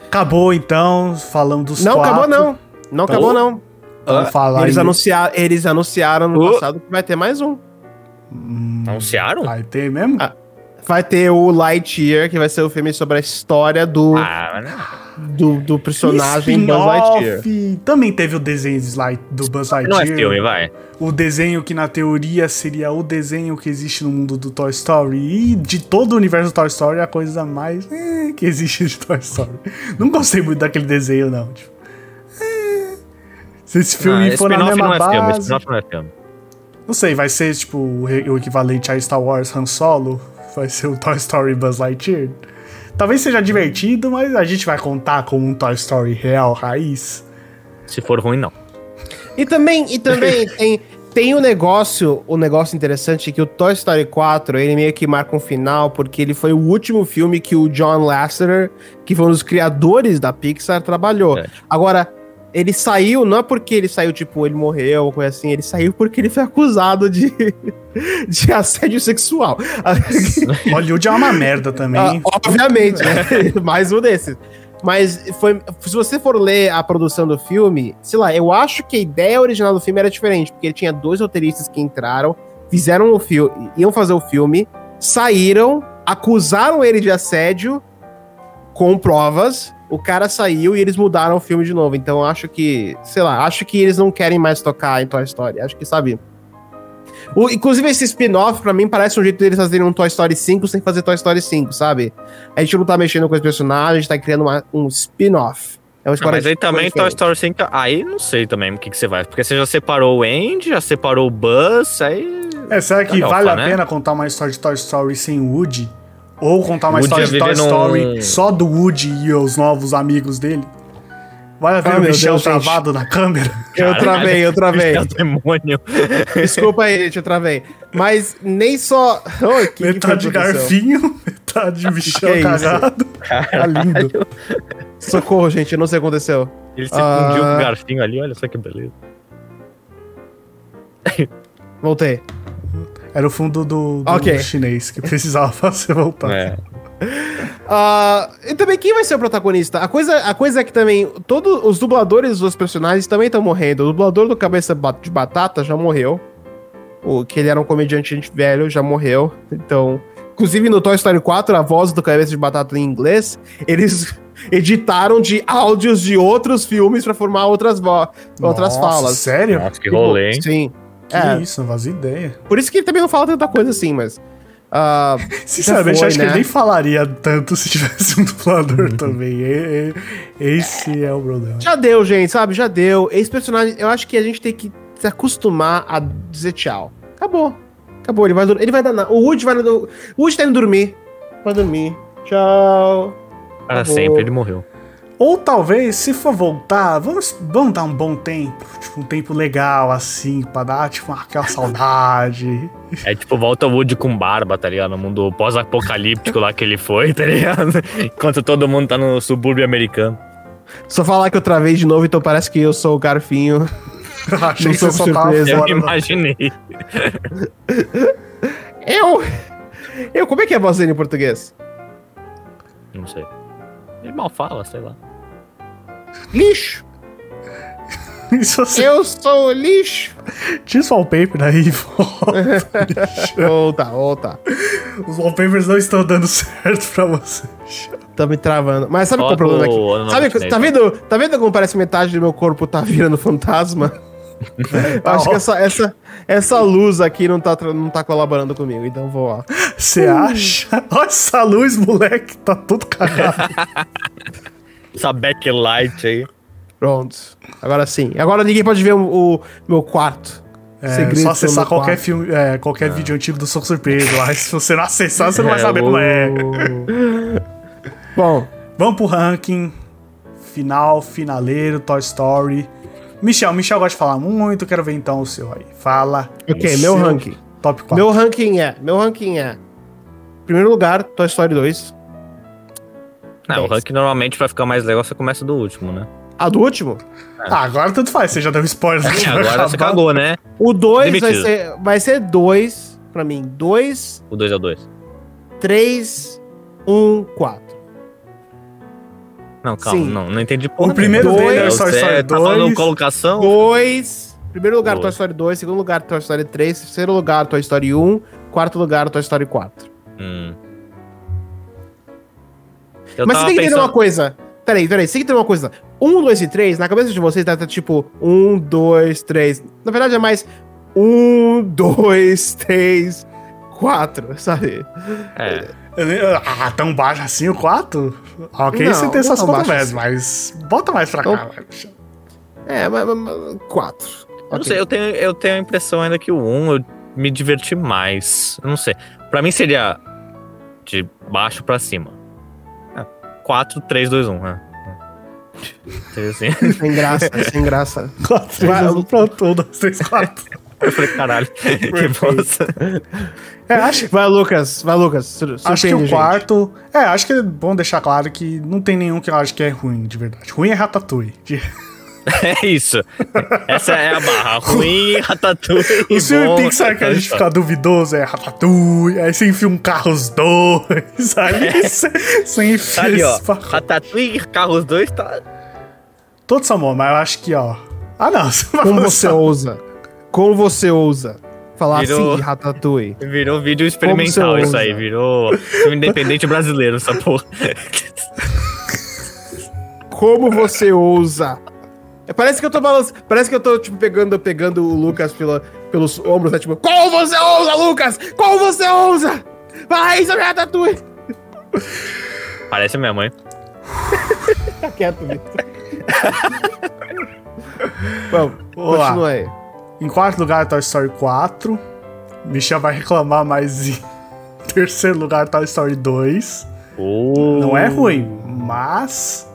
Acabou, então. Falamos dos Não quatro. acabou, não. Não acabou, não. Vamos falar Eles, aí. anunciaram, eles anunciaram no Oh. passado que vai ter mais um. Anunciaram? Vai ter mesmo? Ah. Vai ter o Lightyear, que vai ser o filme sobre a história do, Ah, mas não. Do, do personagem Buzz. Lightyear. Também teve o desenho do Buzz Lightyear. Não é filme, vai. O desenho que na teoria seria o desenho que existe no mundo do Toy Story. E de todo o universo do Toy Story, é a coisa mais eh, que existe de Toy Story. Não gostei muito daquele desenho, não. Tipo, Se esse filme Ah, for na mesma não é filme, base... spin-off não é filme. Não sei, vai ser tipo o equivalente a Star Wars Han Solo? Vai ser o Toy Story Buzz Lightyear? Talvez seja divertido, mas a gente vai contar como um Toy Story real, raiz. Se for ruim, não. E também, e também [laughs] tem, tem um negócio, um negócio interessante que o Toy Story 4, ele meio que marca um final, porque ele foi o último filme que o John Lasseter, que foi um dos criadores da Pixar, trabalhou. É. Agora, ele saiu, não é porque ele saiu, tipo, ele morreu ou coisa assim, ele saiu porque ele foi acusado de, [laughs] de assédio sexual. [laughs] Hollywood é uma merda também. Ah, obviamente, né? [laughs] Mais um desses. Mas foi, se você for ler a produção do filme, sei lá, eu acho que a ideia original do filme era diferente, porque ele tinha dois roteiristas que entraram, fizeram o filme, iam fazer o filme, saíram, acusaram ele de assédio com provas. O cara saiu e eles mudaram o filme de novo. Então acho que, sei lá, acho que eles não querem mais tocar em Toy Story. Acho que, sabe, o- inclusive, esse spin-off, pra mim, parece um jeito deles fazerem um Toy Story 5 sem fazer Toy Story 5, sabe? A gente não tá mexendo com os personagens, a gente tá criando uma- um spin-off. É uma Ah, história mas aí também Toy diferente. Story 5, aí não sei também o que, que você vai. Porque você já separou o Andy, já separou o Buzz, aí. É, será que Galhofa, vale a né? pena contar uma história de Toy Story sem Woody? Ou contar uma Woody história ia de Toy Story num- só do Woody e os novos amigos dele? Pena Ah, o meu Michel Deus, gente. travado na câmera? [laughs] Eu travei, eu travei. É o demônio. [laughs] Desculpa aí, gente, eu travei. Mas nem só. [laughs] Oi, que metade que garfinho, metade Michel Que é cagado. Tá lindo. Socorro, gente, eu não sei o que aconteceu. Ele se Ah. fundiu com o garfinho ali, olha só que beleza. Voltei. Era o fundo do, do Ok. chinês que precisava [laughs] fazer voltar. É. [laughs] Ah, e também quem vai ser o protagonista? A coisa, a coisa é que também todos os dubladores dos personagens também estão morrendo. O dublador do Cabeça de Batata já morreu. O que ele era um comediante velho já morreu. Então, inclusive no Toy Story 4, a voz do Cabeça de Batata em inglês, eles [laughs] editaram de áudios de outros filmes pra formar outras vo outras Nossa, falas. Sério? Nossa, que rolê, hein? Sim. Que É, isso, não fazia ideia. por isso que ele também não fala tanta coisa assim, mas ah, [laughs] Sinceramente, foi, acho que né? ele nem falaria tanto se tivesse um dublador também. E- e- Esse é o problema. Já deu, gente, sabe? Já deu. Esse personagem, eu acho que a gente tem que se acostumar a dizer tchau. Acabou. Acabou, ele vai, ele vai dar nada. O Woody vai o Woody tá indo dormir. Vai dormir. Tchau. Para acabou. sempre, ele morreu. Ou talvez, se for voltar, vamos, vamos dar um bom tempo. Tipo, um tempo legal, assim, pra dar, tipo, aquela saudade. É tipo, volta o Woody com barba, tá ligado? No mundo pós-apocalíptico lá que ele foi, tá ligado? [laughs] Enquanto todo mundo tá no subúrbio americano. Só falar que eu travei de novo, então parece que eu sou o garfinho. [laughs] Achei Não que sou você só tava surpresa. Eu imaginei. [laughs] Eu. Eu, como é que é a voz dele em português? Não sei. Ele mal fala, sei lá. Lixo. Isso você Eu sou lixo. tira os wallpaper aí, volta. [laughs] Volta, volta. Os wallpapers não estão dando certo pra você. Tá me travando. Mas sabe qual é o problema o aqui? Sabe, tá vendo, tá vendo como parece metade do meu corpo tá virando fantasma? [laughs] Eu Tá acho que essa, essa, essa luz aqui não tá, não tá colaborando comigo, então vou, ó. Você acha? Olha essa luz, moleque, tá tudo cagado. [laughs] Essa backlight aí. Pronto. Agora sim. Agora ninguém pode ver o, o meu quarto. É, só acessar qualquer quarto. filme, é, qualquer vídeo antigo do Sou Surpreso. Lá, [laughs] se você não acessar, você não vai É, saber como é. [laughs] Bom, Vamos pro ranking. Final, finaleiro, Toy Story. Michel, Michel gosta de falar muito, quero ver então o seu aí. Fala. ok, o meu ranking. Top 4. Meu ranking é. Meu ranking é. Primeiro lugar, Toy Story 2. Não, o ranking normalmente vai ficar mais legal se começa do último, né? A do último? Ah, agora tanto faz, você já deu spoiler. vai Agora você acabar. cagou, né? O 2 vai ser, vai ser 2 pra mim. 2, O 2 é o 2. 3, 1, 4. Não, calma, Sim. não, não entendi O porra primeiro nenhuma. dele é o Dois, Toy Você Story tá falando 2. colocação? 2. Primeiro lugar, Boa. Toy Story 2. Segundo lugar, Toy Story 3. Terceiro lugar, Toy Story 1. Quarto lugar, Toy Story 4. Hum. Eu Mas você tem que entender pensando- uma coisa. Peraí, peraí, você tem que entender uma coisa. 1, 2 e 3, na cabeça de vocês, tá, tá tipo 1, 2, 3. Na verdade é mais 1, 2, 3, 4, sabe? É, Ah, tão baixo assim o 4? Ok, Não, você tem essas controvérsias, assim. mas bota mais pra cá. Então- Michel. É, mas, mas- mas- quatro. Eu não sei, eu tenho, eu tenho a impressão ainda que o 1 eu me diverti mais. Eu não sei. Pra mim seria de baixo pra cima. É, 4, 3, 2, 1. É. Seria assim. [laughs] Sem graça, sem graça. 4, 3, 2, 1, pronto. 1, 2, 3, 4. Eu falei, caralho, que bosta. É, acho, Vai, Lucas, vai, Lucas. acho que o gente. quarto. É, acho que é bom deixar claro que não tem nenhum que eu acho que é ruim, de verdade. Ruim é Ratatouille. De- [laughs] É isso. Essa é a barra. Ruim, [laughs] ratatouille. O filme bom, Pixar que a gente fica duvidoso é Ratatouille, aí você enfia um Carros 2, aí [laughs] você, você enfia ali, ó. Ratatouille e Carros 2 tá. São bons, mas eu acho que, ó... Ah, não. [laughs] Você Como falar você só- ousa? Como você ousa falar Virou- assim de Ratatouille? Virou vídeo experimental isso aí. Virou filme independente brasileiro, essa porra. Como você ousa? É, Parece que eu tô balançando. Parece que eu tô, tipo, pegando, pegando o Lucas pela, pelos ombros, né? Tipo, como você ousa, Lucas? Como você ousa? Vai, isso é Ratatouille! Parece a minha mãe. [laughs] Tá quieto, Vitor. Bom, Vamos lá. continua aí. Em quarto lugar, Toy Story 4. Michel vai reclamar, mas em [laughs] terceiro lugar, Toy Story 2. Não é ruim, mas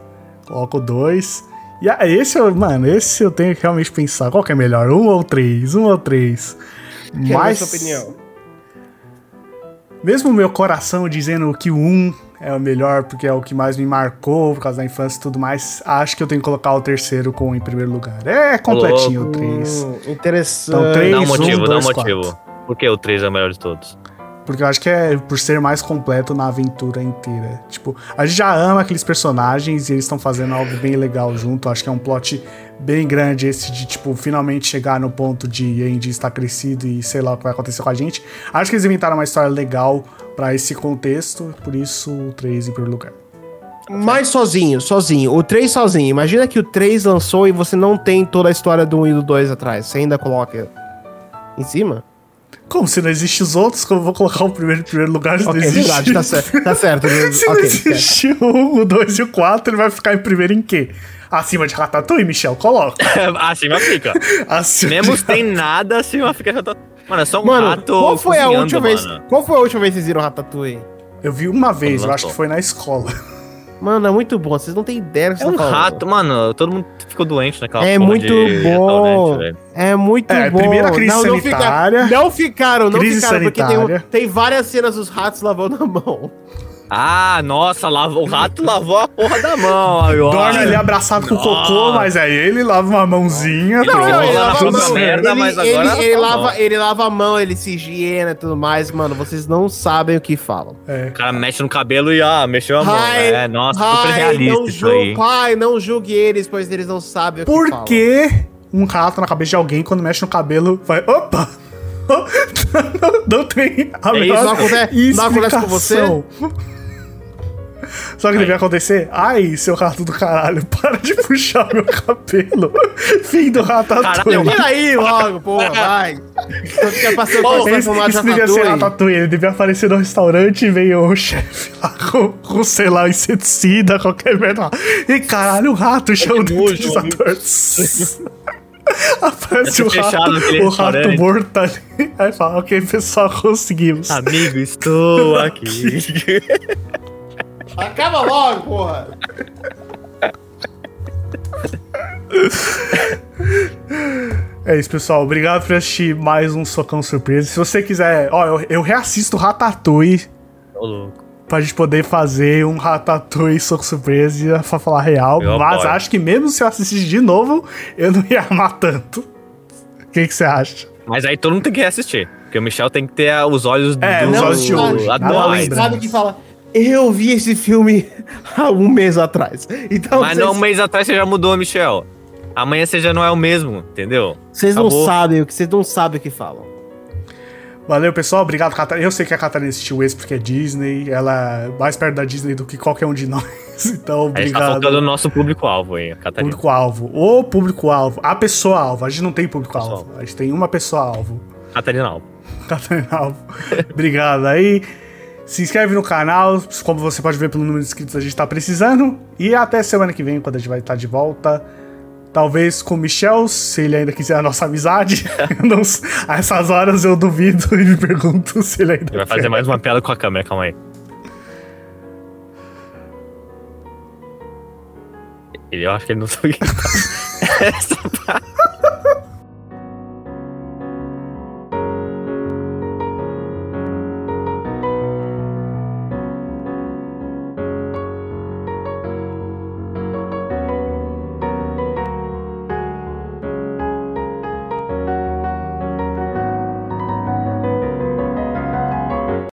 coloco 2. E ah, esse, eu- mano, esse eu tenho que realmente pensar. Qual que é melhor? Um ou três? Um ou três? Quero Mas, sua opinião. mesmo o meu coração dizendo que o 1 é o melhor porque é o que mais me marcou por causa da infância e tudo mais, acho que eu tenho que colocar o terceiro com em primeiro lugar. É completinho o 3. Hum, interessante. Então, três, Dá um um, motivo, dá um dois, motivo. quatro. Por que o 3 é o melhor de todos? Porque eu acho que é por ser mais completo na aventura inteira. Tipo, a gente já ama aqueles personagens e eles estão fazendo algo bem legal junto. Acho que é um plot bem grande esse de, tipo, finalmente chegar no ponto de Andy estar crescido e sei lá o que vai acontecer com a gente. Acho que eles inventaram uma história legal pra esse contexto, por isso o 3 em primeiro lugar. Mas sozinho, sozinho. O 3 sozinho. Imagina que o 3 lançou e você não tem toda a história do 1 e do 2 atrás. Você ainda coloca em cima? Como se não existem os outros, como eu vou colocar o primeiro em primeiro lugar se Ok, não existe? verdade, tá [laughs] certo. Tá certo. Se não ok, certo. existe o 1, o 2 e o 4, ele vai ficar em primeiro em quê? Acima de Ratatouille, Michel? Coloca. [laughs] acima fica. [laughs] Acima Nemos de... tem nada, acima fica ratatouille. Mano, é só um Mano, rato qual foi a última vez? mano. Qual foi a última vez que vocês viram Ratatouille? Eu vi uma vez, eu acho que foi na escola. Mano, é muito bom. Vocês não têm ideia do que É vocês um falando. rato, mano. Todo mundo ficou doente naquela É porra muito de bom. É muito É, bom. primeira crise não, sanitária. Não, fica- não ficaram, não Crise ficaram, porque tem, sanitária. tem várias cenas dos ratos lavando a mão. Ah, nossa, lava- o rato lavou a porra da mão. Ó. Dorme ali abraçado com o cocô, mas aí ele lava uma mãozinha. Não, ele lava lava a tudo mão, merda, ele, mas ele- agora ele tá lava, ele lava a mão, ele se higiena e tudo mais. Mano, vocês não sabem o que falam. É. O cara mexe no cabelo e ah, mexeu a mão. Pai, é, nossa, super realista não isso julgue, aí. Pai, não julgue eles, pois eles não sabem o que Por falam. que um rato na cabeça de alguém, quando mexe no cabelo, vai. Opa! [laughs] não, não tem a É menor isso, não acontece- não acontece com você? O que devia acontecer? Ai, seu rato do caralho, [laughs] para de puxar meu cabelo. [laughs] Fim do ratatouille. Caralho, Tira aí logo, porra, vai. Então fica passando Pô, por isso devia ser ratatouille. ratatouille. Ele devia aparecer no restaurante e veio o chefe lá com, com, sei lá, inseticida, qualquer merda. lá. E caralho, o rato chama o detetizador. [laughs] Aparece o rato, o rato morto ali. Aí fala, ok, pessoal, conseguimos. Amigo, estou aqui. Acaba logo, porra. É isso, pessoal. Obrigado por assistir mais um Socão Surpresa. Se você quiser, ó, eu, eu reassisto Ratatouille Ô, louco. pra gente poder fazer um Ratatouille Soco Surpresa pra falar real. Eu mas apoio. acho que mesmo se eu assistir de novo, eu não ia amar tanto. O que que você acha? Mas aí todo mundo tem que reassistir. Porque o Michel tem que ter os olhos É, do, os olhos de. Nada atuais. lembra. Sabe que fala, eu vi esse filme [laughs] há um mês atrás. Então Mas não, um mês atrás você já mudou, Michel. Amanhã você já não é o mesmo, entendeu? vocês não sabem o que vocês não sabem o que falam. Valeu, pessoal. Obrigado, Catarina. Eu sei que a Catarina assistiu esse porque é Disney. Ela é mais perto da Disney do que qualquer um de [laughs] nós. Então, A gente tá obrigado. faltando o nosso público-alvo aí, a Catarina. Público-alvo. O público-alvo. A pessoa-alvo. A gente não tem público-alvo. A gente tem uma pessoa-alvo. Catarina Alvo. Catarina Alvo. [laughs] Obrigado aí. Se inscreve no canal. Como você pode ver pelo número de inscritos, a gente tá precisando. E até semana que vem, quando a gente vai estar de volta. Talvez com o Michel, se ele ainda quiser a nossa amizade. [laughs] Não, a essas horas eu duvido e me pergunto se ele ainda Ele vai fazer quer. mais uma piada com a câmera, calma aí. Ele, eu acho que ele não sabe o que tá. [laughs] Essa parte.